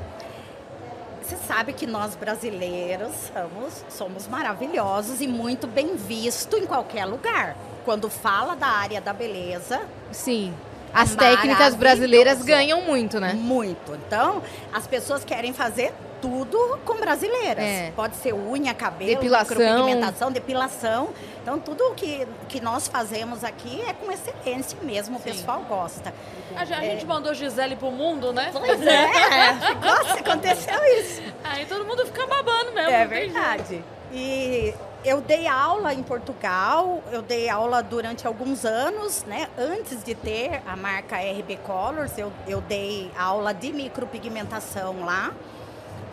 Você sabe que nós brasileiros somos, somos maravilhosos e muito bem visto em qualquer lugar. Quando fala da área da beleza. Sim. As técnicas brasileiras ganham muito, né? Muito. Então, as pessoas querem fazer tudo com brasileiras. É. Pode ser unha, cabelo, depilação, depilação. Então, tudo que, que nós fazemos aqui é com excelência mesmo, o pessoal gosta. A, a é. gente mandou Gisele pro mundo, né? Pois é, nossa, aconteceu isso. Aí todo mundo fica babando mesmo. É verdade. E eu dei aula em Portugal, eu dei aula durante alguns anos, né? Antes de ter a marca RB Colors, eu, eu dei aula de micropigmentação lá.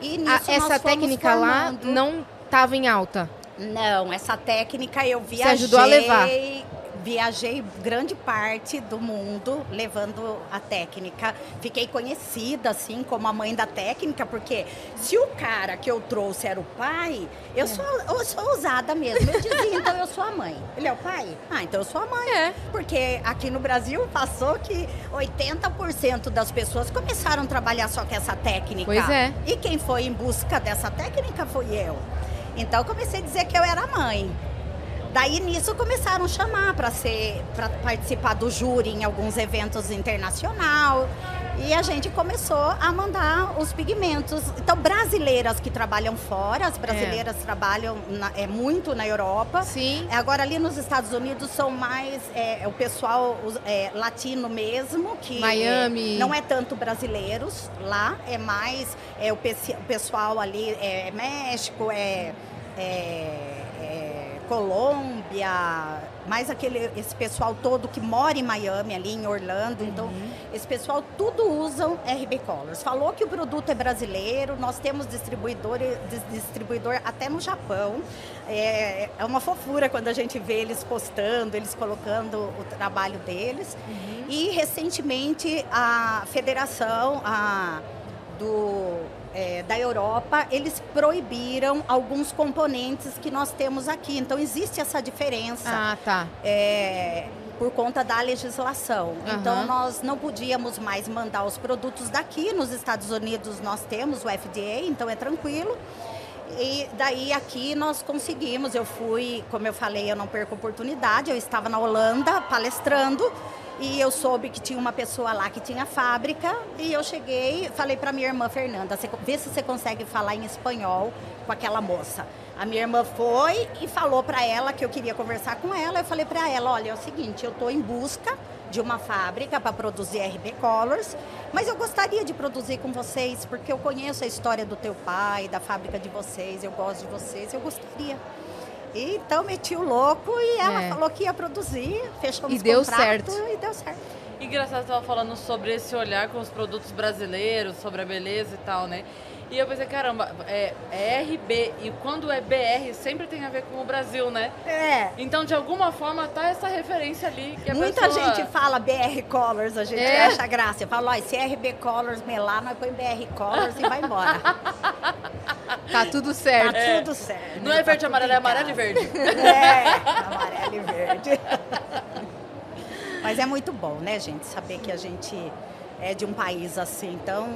E nisso a, essa técnica lá não estava em alta? Não, essa técnica eu viajei. Você ajudou a levar? Viajei grande parte do mundo levando a técnica. Fiquei conhecida assim como a mãe da técnica, porque se o cara que eu trouxe era o pai, eu, é. sou, eu sou usada mesmo. Eu dizia, então eu sou a mãe. Ele é o pai? Ah, então eu sou a mãe. É. Porque aqui no Brasil passou que 80% das pessoas começaram a trabalhar só com essa técnica. Pois é. E quem foi em busca dessa técnica foi eu. Então comecei a dizer que eu era mãe. Daí nisso começaram a chamar para ser para participar do júri em alguns eventos internacional. E a gente começou a mandar os pigmentos. Então, brasileiras que trabalham fora, as brasileiras é. trabalham na, é, muito na Europa. Sim. Agora, ali nos Estados Unidos, são mais é, o pessoal é, latino mesmo, que Miami. não é tanto brasileiros lá, é mais é, o, o pessoal ali, é México, é, é, é Colômbia, mais aquele esse pessoal todo que mora em Miami, ali em Orlando. Então, uhum. Esse pessoal tudo usam RB Colors. Falou que o produto é brasileiro, nós temos distribuidor, distribuidor até no Japão. É, é uma fofura quando a gente vê eles postando, eles colocando o trabalho deles. Uhum. E recentemente a federação a, do é, da Europa, eles proibiram alguns componentes que nós temos aqui. Então, existe essa diferença. Ah, tá. É, por conta da legislação. Uhum. Então, nós não podíamos mais mandar os produtos daqui. Nos Estados Unidos, nós temos o FDA, então é tranquilo. E daí aqui nós conseguimos. Eu fui, como eu falei, eu não perco oportunidade. Eu estava na Holanda palestrando e eu soube que tinha uma pessoa lá que tinha fábrica e eu cheguei, falei para minha irmã Fernanda, vê se você consegue falar em espanhol com aquela moça. A minha irmã foi e falou para ela que eu queria conversar com ela. Eu falei para ela, olha, é o seguinte, eu estou em busca de uma fábrica para produzir RB Colors, mas eu gostaria de produzir com vocês porque eu conheço a história do teu pai, da fábrica de vocês, eu gosto de vocês, eu gostaria. E, então meti o louco e ela é. falou que ia produzir, fechou e deu certo. e deu certo. Engraçado, você estava falando sobre esse olhar com os produtos brasileiros, sobre a beleza e tal, né? E eu pensei, caramba, é, é, RB e quando é BR sempre tem a ver com o Brasil, né? É. Então, de alguma forma, tá essa referência ali. Que Muita pessoa... gente fala BR Colors, a gente é. acha graça. Eu falo, ó, se é RB Colors melar, nós põe BR Colors e vai embora. tá tudo certo. Tá é. tudo certo. Não é verde, tá amarelo, é amarelo e verde. É, amarelo e verde. Mas é muito bom, né, gente, saber que a gente é de um país assim tão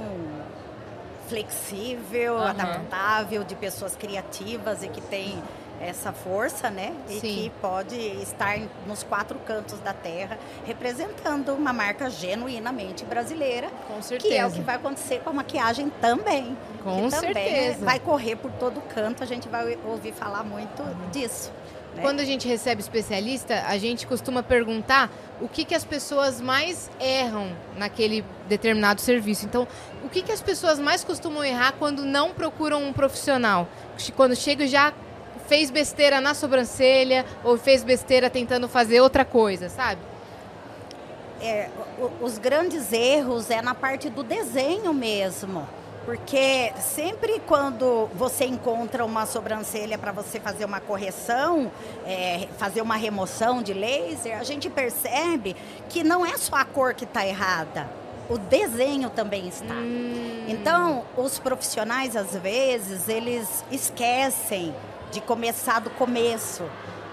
flexível, uhum. adaptável, de pessoas criativas e que tem essa força, né? E Sim. que pode estar nos quatro cantos da terra, representando uma marca genuinamente brasileira. Com certeza. Que é o que vai acontecer com a maquiagem também. Com que certeza. Também vai correr por todo canto, a gente vai ouvir falar muito disso. Né? Quando a gente recebe especialista, a gente costuma perguntar o que, que as pessoas mais erram naquele determinado serviço. Então, o que, que as pessoas mais costumam errar quando não procuram um profissional? Quando chega já fez besteira na sobrancelha ou fez besteira tentando fazer outra coisa, sabe? É, os grandes erros é na parte do desenho mesmo. Porque sempre quando você encontra uma sobrancelha para você fazer uma correção, é, fazer uma remoção de laser, a gente percebe que não é só a cor que está errada, o desenho também está. Hum. Então, os profissionais, às vezes, eles esquecem de começar do começo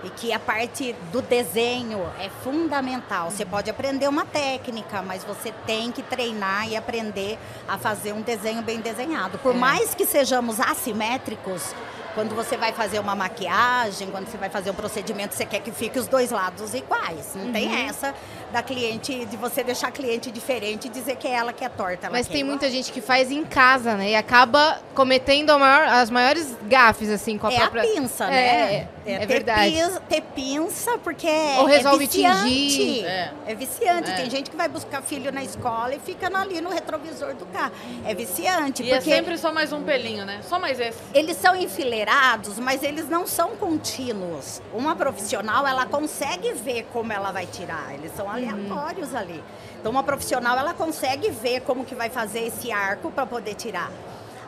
e que a parte do desenho é fundamental. Você pode aprender uma técnica, mas você tem que treinar e aprender a fazer um desenho bem desenhado. Por é. mais que sejamos assimétricos, quando você vai fazer uma maquiagem, quando você vai fazer um procedimento, você quer que fique os dois lados iguais. Não uhum. tem essa da cliente, de você deixar a cliente diferente e dizer que é ela que é torta. Mas tem muita gente que faz em casa, né? E acaba cometendo maior, as maiores gafes, assim, com a é própria... É a pinça, né? É, é, é verdade. Pinça, ter pinça, porque Ou é resolve é viciante. tingir. É, é viciante. Tem gente que vai buscar filho na escola e fica ali no retrovisor do carro. É viciante. E é sempre só mais um pelinho, né? Só mais esse. Eles são enfileirados, mas eles não são contínuos. Uma profissional, ela consegue ver como ela vai tirar. Eles são aleatórios uhum. ali. Então, uma profissional, ela consegue ver como que vai fazer esse arco para poder tirar.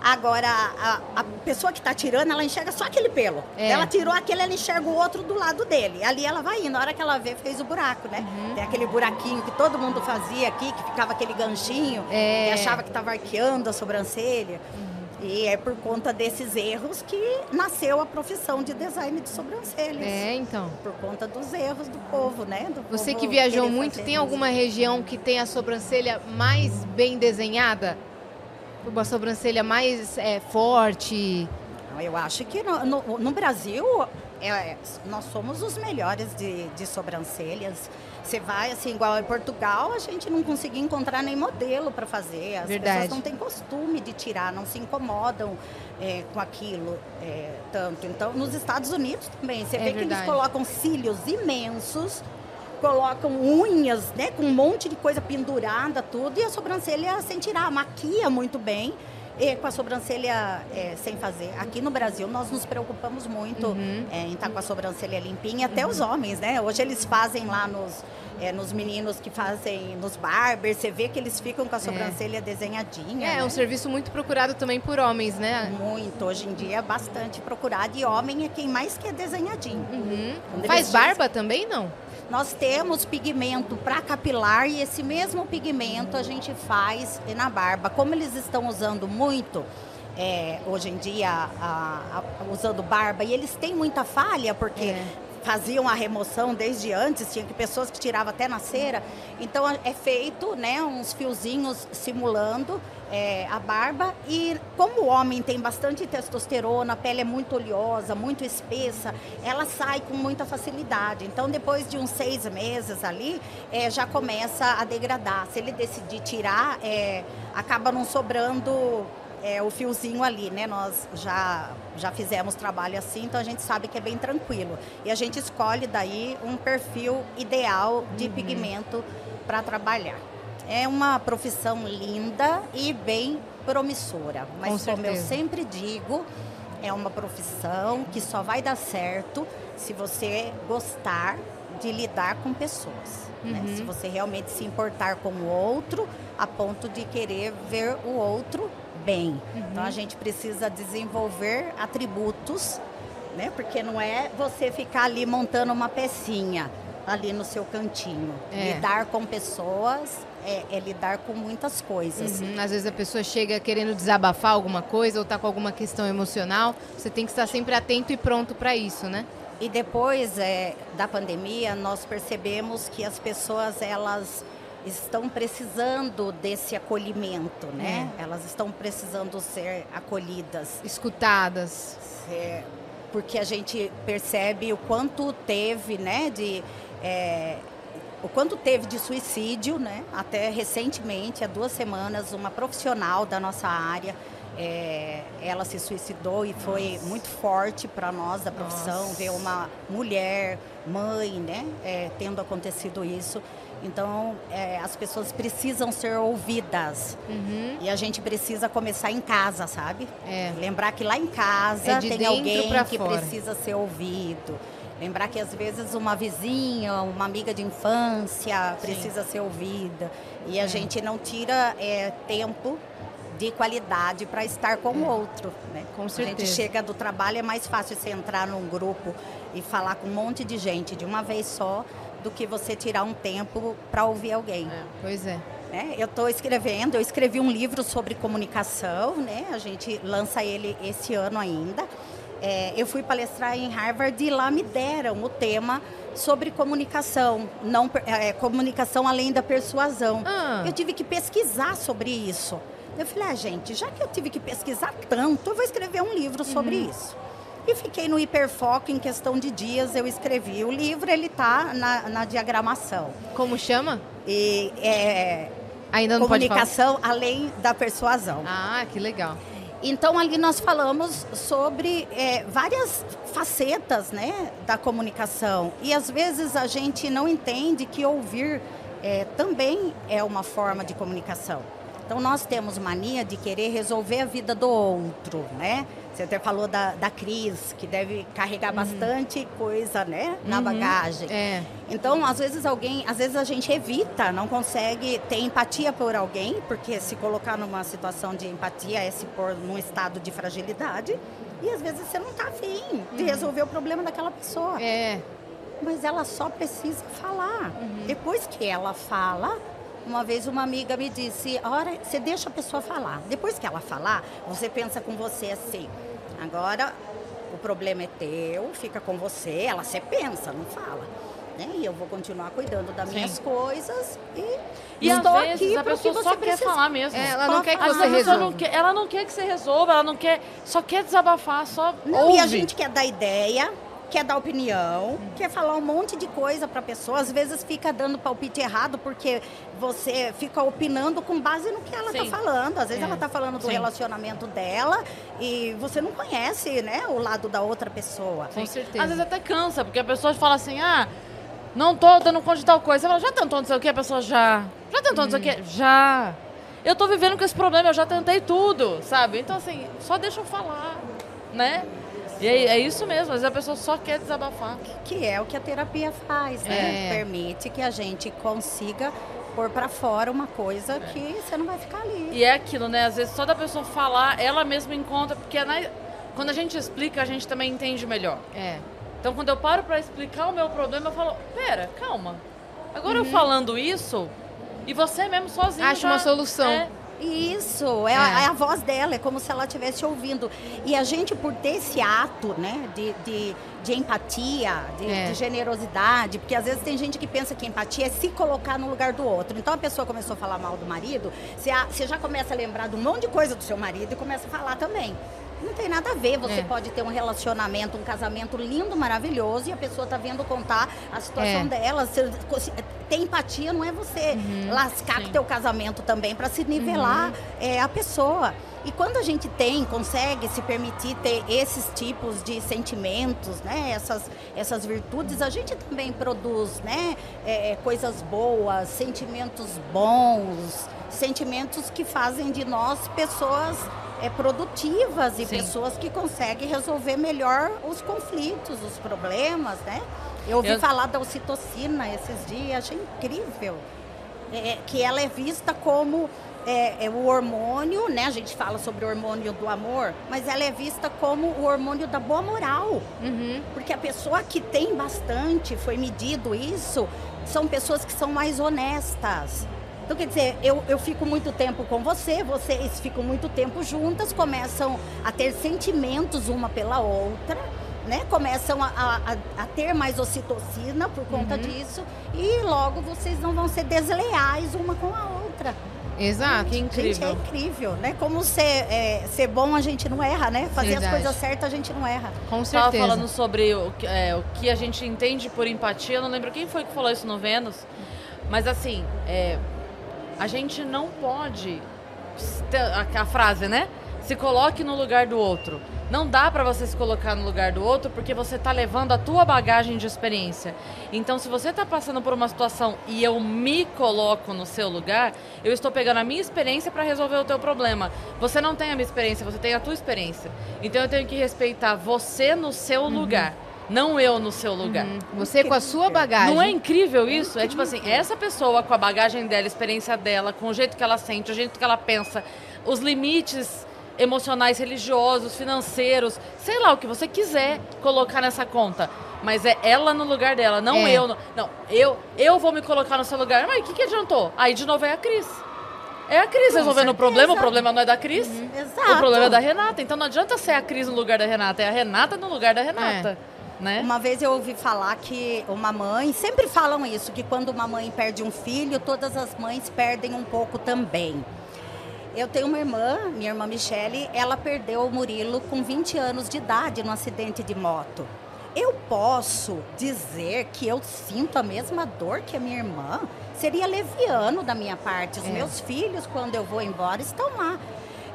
Agora, a, a pessoa que está tirando, ela enxerga só aquele pelo. É. Ela tirou aquele, ela enxerga o outro do lado dele. Ali ela vai indo. Na hora que ela vê, fez o buraco, né? Uhum. Tem aquele buraquinho que todo mundo fazia aqui, que ficava aquele ganchinho, é. e achava que estava arqueando a sobrancelha. Uhum. E é por conta desses erros que nasceu a profissão de design de sobrancelhas. É, então. Por conta dos erros do povo, né? Do Você que viajou muito, tem alguma região que tem a sobrancelha mais bem desenhada? Uma sobrancelha mais é, forte? Eu acho que no, no, no Brasil é, nós somos os melhores de, de sobrancelhas. Você vai, assim, igual em Portugal, a gente não conseguia encontrar nem modelo para fazer. As Verdade. pessoas não têm costume de tirar, não se incomodam é, com aquilo é, tanto. Então, nos Estados Unidos também, você é vê verdade. que eles colocam cílios imensos, colocam unhas, né, com um monte de coisa pendurada, tudo, e a sobrancelha sem tirar, maquia muito bem e com a sobrancelha é, sem fazer. Aqui no Brasil nós nos preocupamos muito uhum. é, em estar tá com a sobrancelha limpinha, até uhum. os homens, né? Hoje eles fazem lá nos, é, nos meninos que fazem nos barbers, você vê que eles ficam com a é. sobrancelha desenhadinha. É, né? um serviço muito procurado também por homens, né? Muito, hoje em dia é bastante procurado e homem é quem mais quer desenhadinho. Uhum. Faz barba dizem... também, não? Nós temos pigmento para capilar e esse mesmo pigmento a gente faz na barba. Como eles estão usando muito é, hoje em dia, a, a, usando barba, e eles têm muita falha, porque é faziam a remoção desde antes, tinha que pessoas que tiravam até na cera. Então é feito, né, uns fiozinhos simulando é, a barba e como o homem tem bastante testosterona, a pele é muito oleosa, muito espessa, ela sai com muita facilidade. Então depois de uns seis meses ali, é, já começa a degradar. Se ele decidir tirar, é, acaba não sobrando é, o fiozinho ali, né? Nós já, já fizemos trabalho assim, então a gente sabe que é bem tranquilo. E a gente escolhe daí um perfil ideal de uhum. pigmento para trabalhar. É uma profissão linda e bem promissora, mas Com como eu sempre digo, é uma profissão que só vai dar certo se você gostar de lidar com pessoas. Né? Uhum. Né? Se você realmente se importar com o outro, a ponto de querer ver o outro bem. Uhum. Então a gente precisa desenvolver atributos, né? Porque não é você ficar ali montando uma pecinha ali no seu cantinho. É. Lidar com pessoas é, é, lidar com muitas coisas. Uhum. Às vezes a pessoa chega querendo desabafar alguma coisa ou está com alguma questão emocional. Você tem que estar sempre atento e pronto para isso, né? E depois é, da pandemia, nós percebemos que as pessoas elas estão precisando desse acolhimento, né? É. Elas estão precisando ser acolhidas, escutadas. É, porque a gente percebe o quanto teve, né, de é, o quanto teve de suicídio, né? Até recentemente, há duas semanas, uma profissional da nossa área é, ela se suicidou e foi Nossa. muito forte para nós da profissão Nossa. ver uma mulher, mãe, né, é, tendo acontecido isso. Então, é, as pessoas precisam ser ouvidas. Uhum. E a gente precisa começar em casa, sabe? É. Lembrar que lá em casa é tem alguém que fora. precisa ser ouvido. Lembrar que às vezes uma vizinha, uma amiga de infância precisa Sim. ser ouvida. E a é. gente não tira é, tempo de qualidade para estar com o é. outro. Né? Com certeza. A gente chega do trabalho, é mais fácil você entrar num grupo e falar com um monte de gente de uma vez só do que você tirar um tempo para ouvir alguém. É, pois é. Né? Eu estou escrevendo, eu escrevi um livro sobre comunicação, né? a gente lança ele esse ano ainda. É, eu fui palestrar em Harvard e lá me deram o tema sobre comunicação, não é, comunicação além da persuasão. Ah. Eu tive que pesquisar sobre isso. Eu falei, ah, gente, já que eu tive que pesquisar tanto, eu vou escrever um livro sobre uhum. isso. E fiquei no hiperfoco, em questão de dias eu escrevi. O livro, ele está na, na diagramação. Como chama? E, é, Ainda não Comunicação além da persuasão. Ah, que legal. Então ali nós falamos sobre é, várias facetas né, da comunicação e às vezes a gente não entende que ouvir é, também é uma forma de comunicação. Então nós temos mania de querer resolver a vida do outro, né? Você até falou da, da Cris, que deve carregar uhum. bastante coisa, né? Na uhum. bagagem. É. Então, às vezes alguém, às vezes a gente evita, não consegue ter empatia por alguém, porque se colocar numa situação de empatia é se pôr num estado de fragilidade. E às vezes você não está afim de uhum. resolver o problema daquela pessoa. É. Mas ela só precisa falar. Uhum. Depois que ela fala, uma vez uma amiga me disse, a hora, você deixa a pessoa falar. Depois que ela falar, você pensa com você assim, Agora, o problema é teu, fica com você, ela você pensa, não fala. Né? E eu vou continuar cuidando das Sim. minhas coisas e, e estou às vezes, aqui a pessoa só precisa. quer falar mesmo. É, ela não quer que você resolva. Não quer, ela não quer que você resolva, ela não quer, só quer desabafar, só não, ouve. E a gente quer dar ideia, quer dar opinião, quer falar um monte de coisa para a pessoa. Às vezes fica dando palpite errado porque você fica opinando com base no que ela está falando. Às vezes é. ela está falando do Sim. relacionamento dela e você não conhece, né, o lado da outra pessoa. Com certeza. Às vezes até cansa, porque a pessoa fala assim: "Ah, não tô dando conta de tal coisa". Ela já tentou não sei o que, a pessoa já. Já tentou não sei o que? Hum. Já. Eu tô vivendo com esse problema, eu já tentei tudo, sabe? Então assim, só deixa eu falar, né? E é, é, isso mesmo, às vezes a pessoa só quer desabafar. Que é o que a terapia faz, né? É. Permite que a gente consiga pôr para fora uma coisa é. que você não vai ficar ali. E é aquilo, né? Às vezes só da pessoa falar, ela mesma encontra, porque é na... quando a gente explica, a gente também entende melhor. É. Então quando eu paro para explicar o meu problema, eu falo, pera, calma. Agora uhum. eu falando isso, e você mesmo sozinho. Acha uma solução. É, isso, é, é. A, é, a, voz dela, é como se ela estivesse ouvindo. E a gente, por ter esse ato né, de, de, de empatia, de, é. de, generosidade, porque às vezes tem gente que pensa que empatia é se colocar no lugar do outro. Então a pessoa começou a falar mal do marido, você, você já começa a lembrar de um monte de coisa do seu marido e começa a falar também. Não tem nada a ver. Você é. pode ter um relacionamento, um casamento lindo, maravilhoso, e a pessoa tá vindo contar a situação é. dela. Você, ter empatia não é você uhum, lascar o teu casamento também para se nivelar uhum. é, a pessoa. E quando a gente tem, consegue se permitir ter esses tipos de sentimentos, né, essas, essas virtudes, a gente também produz né, é, coisas boas, sentimentos bons, sentimentos que fazem de nós pessoas é, produtivas e Sim. pessoas que conseguem resolver melhor os conflitos, os problemas, né? Eu ouvi Eu... falar da ocitocina esses dias, achei incrível. É, que ela é vista como é, é, o hormônio, né? A gente fala sobre o hormônio do amor, mas ela é vista como o hormônio da boa moral. Uhum. Porque a pessoa que tem bastante, foi medido isso, são pessoas que são mais honestas. Então, quer dizer, eu, eu fico muito tempo com você, vocês ficam muito tempo juntas, começam a ter sentimentos uma pela outra, né? Começam a, a, a ter mais ocitocina por conta uhum. disso e logo vocês não vão ser desleais uma com a outra. Exato. Que incrível. Gente, é incrível, né? Como ser, é, ser bom a gente não erra, né? Fazer Verdade. as coisas certas a gente não erra. Com certeza. Estava falando sobre o, é, o que a gente entende por empatia, eu não lembro quem foi que falou isso no Vênus, mas assim, é, a gente não pode. A, frase, né? Se coloque no lugar do outro. Não dá para você se colocar no lugar do outro porque você tá levando a tua bagagem de experiência. Então, se você tá passando por uma situação e eu me coloco no seu lugar, eu estou pegando a minha experiência para resolver o teu problema. Você não tem a minha experiência, você tem a tua experiência. Então, eu tenho que respeitar você no seu uhum. lugar não eu no seu lugar. Uhum. Você com a sua bagagem. Não é incrível isso? É, é tipo assim, essa pessoa com a bagagem dela, a experiência dela, com o jeito que ela sente, o jeito que ela pensa, os limites emocionais, religiosos, financeiros, sei lá o que você quiser colocar nessa conta. Mas é ela no lugar dela, não é. eu. No, não, eu, eu vou me colocar no seu lugar. Mas o que, que adiantou? Aí de novo é a Cris. É a Cris resolvendo o problema, o problema não é da Cris. Uhum. O problema é da Renata. Então não adianta ser a Cris no lugar da Renata, é a Renata no lugar da Renata. É. Né? Uma vez eu ouvi falar que uma mãe, sempre falam isso, que quando uma mãe perde um filho, todas as mães perdem um pouco também. Eu tenho uma irmã, minha irmã Michele, ela perdeu o Murilo com 20 anos de idade num acidente de moto. Eu posso dizer que eu sinto a mesma dor que a minha irmã? Seria leviano da minha parte. Os é. meus filhos, quando eu vou embora, estão lá.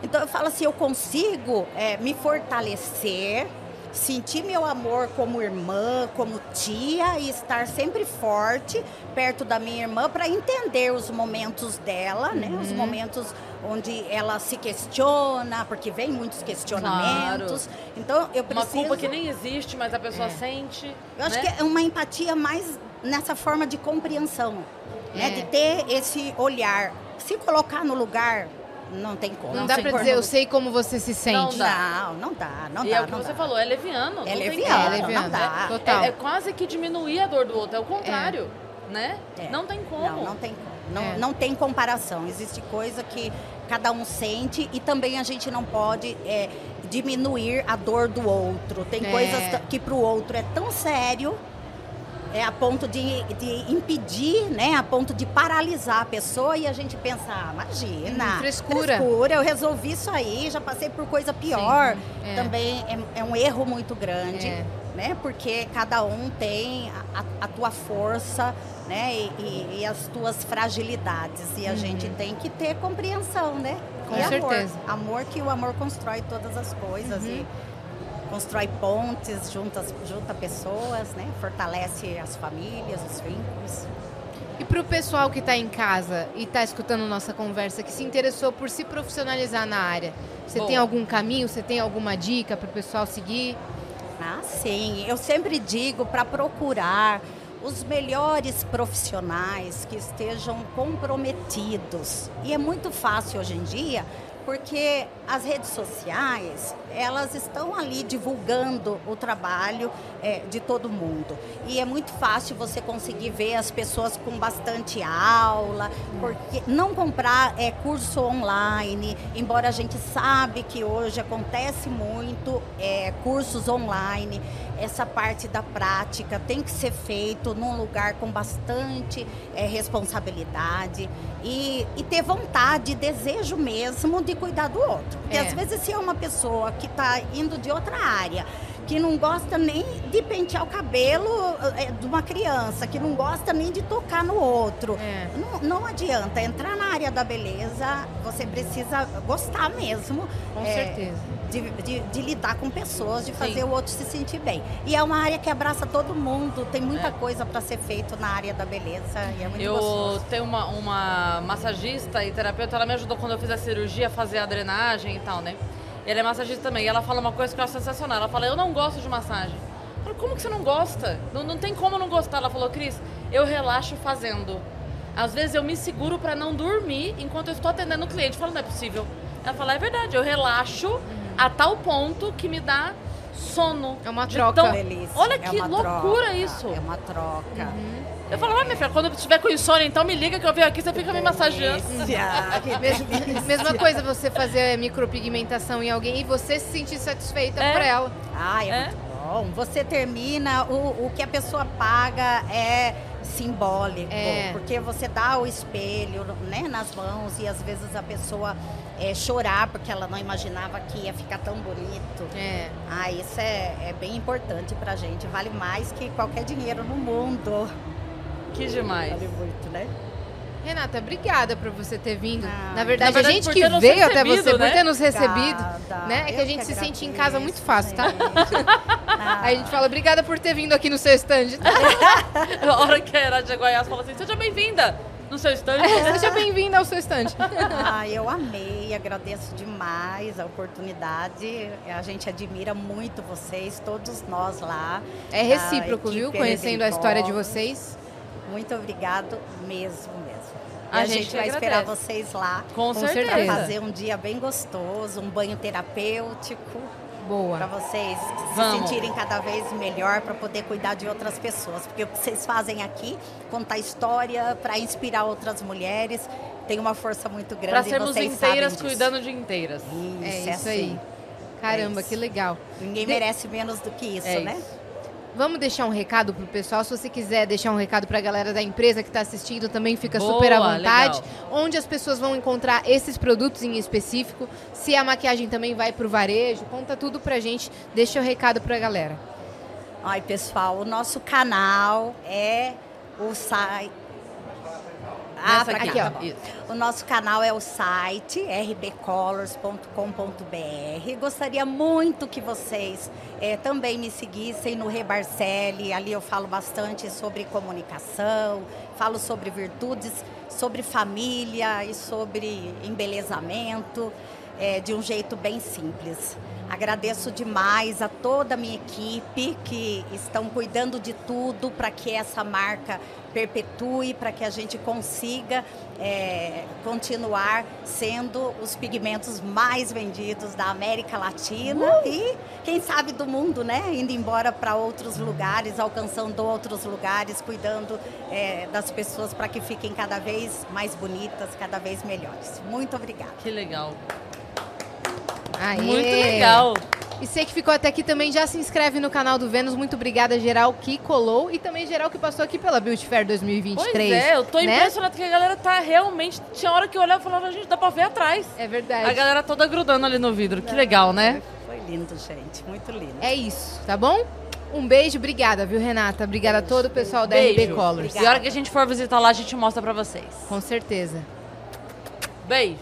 Então eu falo assim, eu consigo é, me fortalecer, sentir meu amor como irmã, como tia e estar sempre forte perto da minha irmã para entender os momentos dela, uhum. né? Os uhum. momentos onde ela se questiona, porque vem muitos questionamentos. Claro. Então eu preciso. Uma culpa que nem existe, mas a pessoa é. sente. Eu né? acho que é uma empatia mais nessa forma de compreensão, é. né? De ter esse olhar, se colocar no lugar não tem como. Não, não dá pra dizer, eu sei como você se sente. Não dá, não, não dá, não e dá. é o que você dá. falou, é leviano. É leviano, é leviano, não dá. Total. É, é, quase que diminuir a dor do outro, é o contrário, é. né? É. Não tem como. Não, não tem como. Não, é. não tem comparação. Existe coisa que cada um sente e também a gente não pode é, diminuir a dor do outro. Tem coisas que para o outro é tão sério é a ponto de, de impedir, né? A ponto de paralisar a pessoa e a gente pensa, ah, imagina, hum, frescura. frescura, eu resolvi isso aí, já passei por coisa pior. Sim, é. Também é, é, um erro muito grande, é. né? Porque cada um tem a, a tua força, né? E, e, e, as tuas fragilidades. E a uhum. gente tem que ter compreensão, né? Com e certeza. Amor, amor que o amor constrói todas as coisas. Uhum. E, constrói pontes, junta, junta pessoas, né? fortalece as famílias, os vínculos. E para o pessoal que está em casa e está escutando nossa conversa, que se interessou por se profissionalizar na área, você Bom. tem algum caminho, você tem alguma dica para o pessoal seguir? Ah, sim. Eu sempre digo para procurar os melhores profissionais que estejam comprometidos. E é muito fácil hoje em dia porque as redes sociais elas estão ali divulgando o trabalho é, de todo mundo. E é muito fácil você conseguir ver as pessoas com bastante aula porque não comprar é curso online embora a gente sabe que hoje acontece muito é, cursos online essa parte da prática tem que ser feito num lugar com bastante é, responsabilidade e, e, ter vontade, desejo mesmo de cuidar do outro. Porque é. às vezes se é uma pessoa que está indo de outra área, que não gosta nem de pentear o cabelo é, de uma criança, que não gosta nem de tocar no outro. É. Não, não adianta. Entrar na área da beleza, você precisa gostar mesmo. Com é, certeza de, de, de, lidar com pessoas, de fazer Sim. o outro se sentir bem. E é uma área que abraça todo mundo, tem muita é. coisa para ser feito na área da beleza e é muito eu gostoso. Tenho uma, uma massagista e terapeuta, ela me ajudou quando eu fiz a cirurgia a fazer a drenagem e tal, né? E ela é massagista também. E ela fala uma coisa que eu acho sensacional. Ela fala, eu não gosto de massagem. Eu falo, como que você não gosta? Não, não tem como não gostar. Ela falou, Cris, eu relaxo fazendo. Às vezes eu me seguro para não dormir enquanto eu estou atendendo o cliente. Eu falo, não é possível. Ela fala, é verdade, eu relaxo. A tal ponto que me dá sono. É uma troca. Tão... Delícia. Olha é que loucura troca. isso. É uma troca. Uhum. Eu falo, ah, minha filha, quando eu estiver com insônia, então me liga que eu venho aqui, você fica me massageando. Mesma coisa você fazer micropigmentação em alguém e você se sentir satisfeita é. por ela. Ah, é, é, muito bom. Você termina, o, o que a pessoa paga é simbólico, é. porque você dá o espelho né, nas mãos e às vezes a pessoa é, chorar porque ela não imaginava que ia ficar tão bonito. É. Ah, isso é, é bem importante pra gente, vale mais que qualquer dinheiro no mundo. Que demais. Vale muito, né? Renata, obrigada por você ter vindo. Ah, na, verdade, na verdade, a gente por que veio até você, por né? ter nos recebido. Obrigada. né? É que a gente se sente em casa muito fácil, tá? Ah, Aí a gente fala, obrigada por ter vindo aqui no seu stand. A hora que a de Goiás fala assim, seja bem-vinda no seu stand. Seja bem-vinda ao seu stand. Ah, eu amei, agradeço demais a oportunidade. A gente admira muito vocês, todos nós lá. É recíproco, viu? Conhecendo a história de vocês. Muito obrigado mesmo, mesmo. A a, gente gente, vai agradece. esperar vocês lá Com, Com certeza. para fazer um dia bem gostoso, um banho terapêutico, para Boa. vocês Vamos. se sentirem cada vez melhor para poder cuidar de outras pessoas. Porque o que vocês fazem aqui, contar história para inspirar outras mulheres, tem uma força muito grande. Pra e sermos vocês inteiras cuidando de inteiras. É é isso aí. assim. Caramba, É isso. que legal. Ninguém merece menos do que isso, É né? isso. Vamos deixar um recado pro pessoal. Se você quiser deixar um recado pra galera da empresa que está assistindo, também fica Boa, super à vontade. legal. Onde as pessoas vão encontrar esses produtos em específico. Se a maquiagem também vai pro varejo, conta tudo pra gente. Deixa o recado pra galera. Ai, pessoal, o nosso canal é o site. Ah, Nessa aqui, cá, ó. tá. O nosso canal é o site rbcolors.com.br. Gostaria muito que vocês eh, também me seguissem no Rebarcelli. Ali eu falo bastante sobre comunicação, falo sobre virtudes, sobre família e sobre embelezamento, eh, de um jeito bem simples. Agradeço demais a toda a minha equipe que estão cuidando de tudo para que essa marca perpetue, para que a gente consiga é, continuar sendo os pigmentos mais vendidos da América Latina e, quem sabe, do mundo, né? Indo embora para outros lugares, alcançando outros lugares, cuidando é, das pessoas para que fiquem cada vez mais bonitas, cada vez melhores. Muito obrigada. Que legal. Aê. Muito legal. E você que ficou até aqui também, já se inscreve no canal do Vênus. Muito obrigada, geral, que colou. E também geral que passou aqui pela Beauty Fair 2023. Pois é, eu tô né? impressionada que a galera tá realmente. Tinha hora que eu olhava e falava, gente, dá pra ver atrás. É verdade. A galera toda grudando ali no vidro. Que legal, né? Foi lindo, gente. Muito lindo. É isso, tá bom? Um beijo, obrigada, viu, Renata? Obrigada a todo o pessoal da Beijo. RB Colors. E a hora que a gente for visitar lá, a gente mostra pra vocês. Com certeza. Beijo.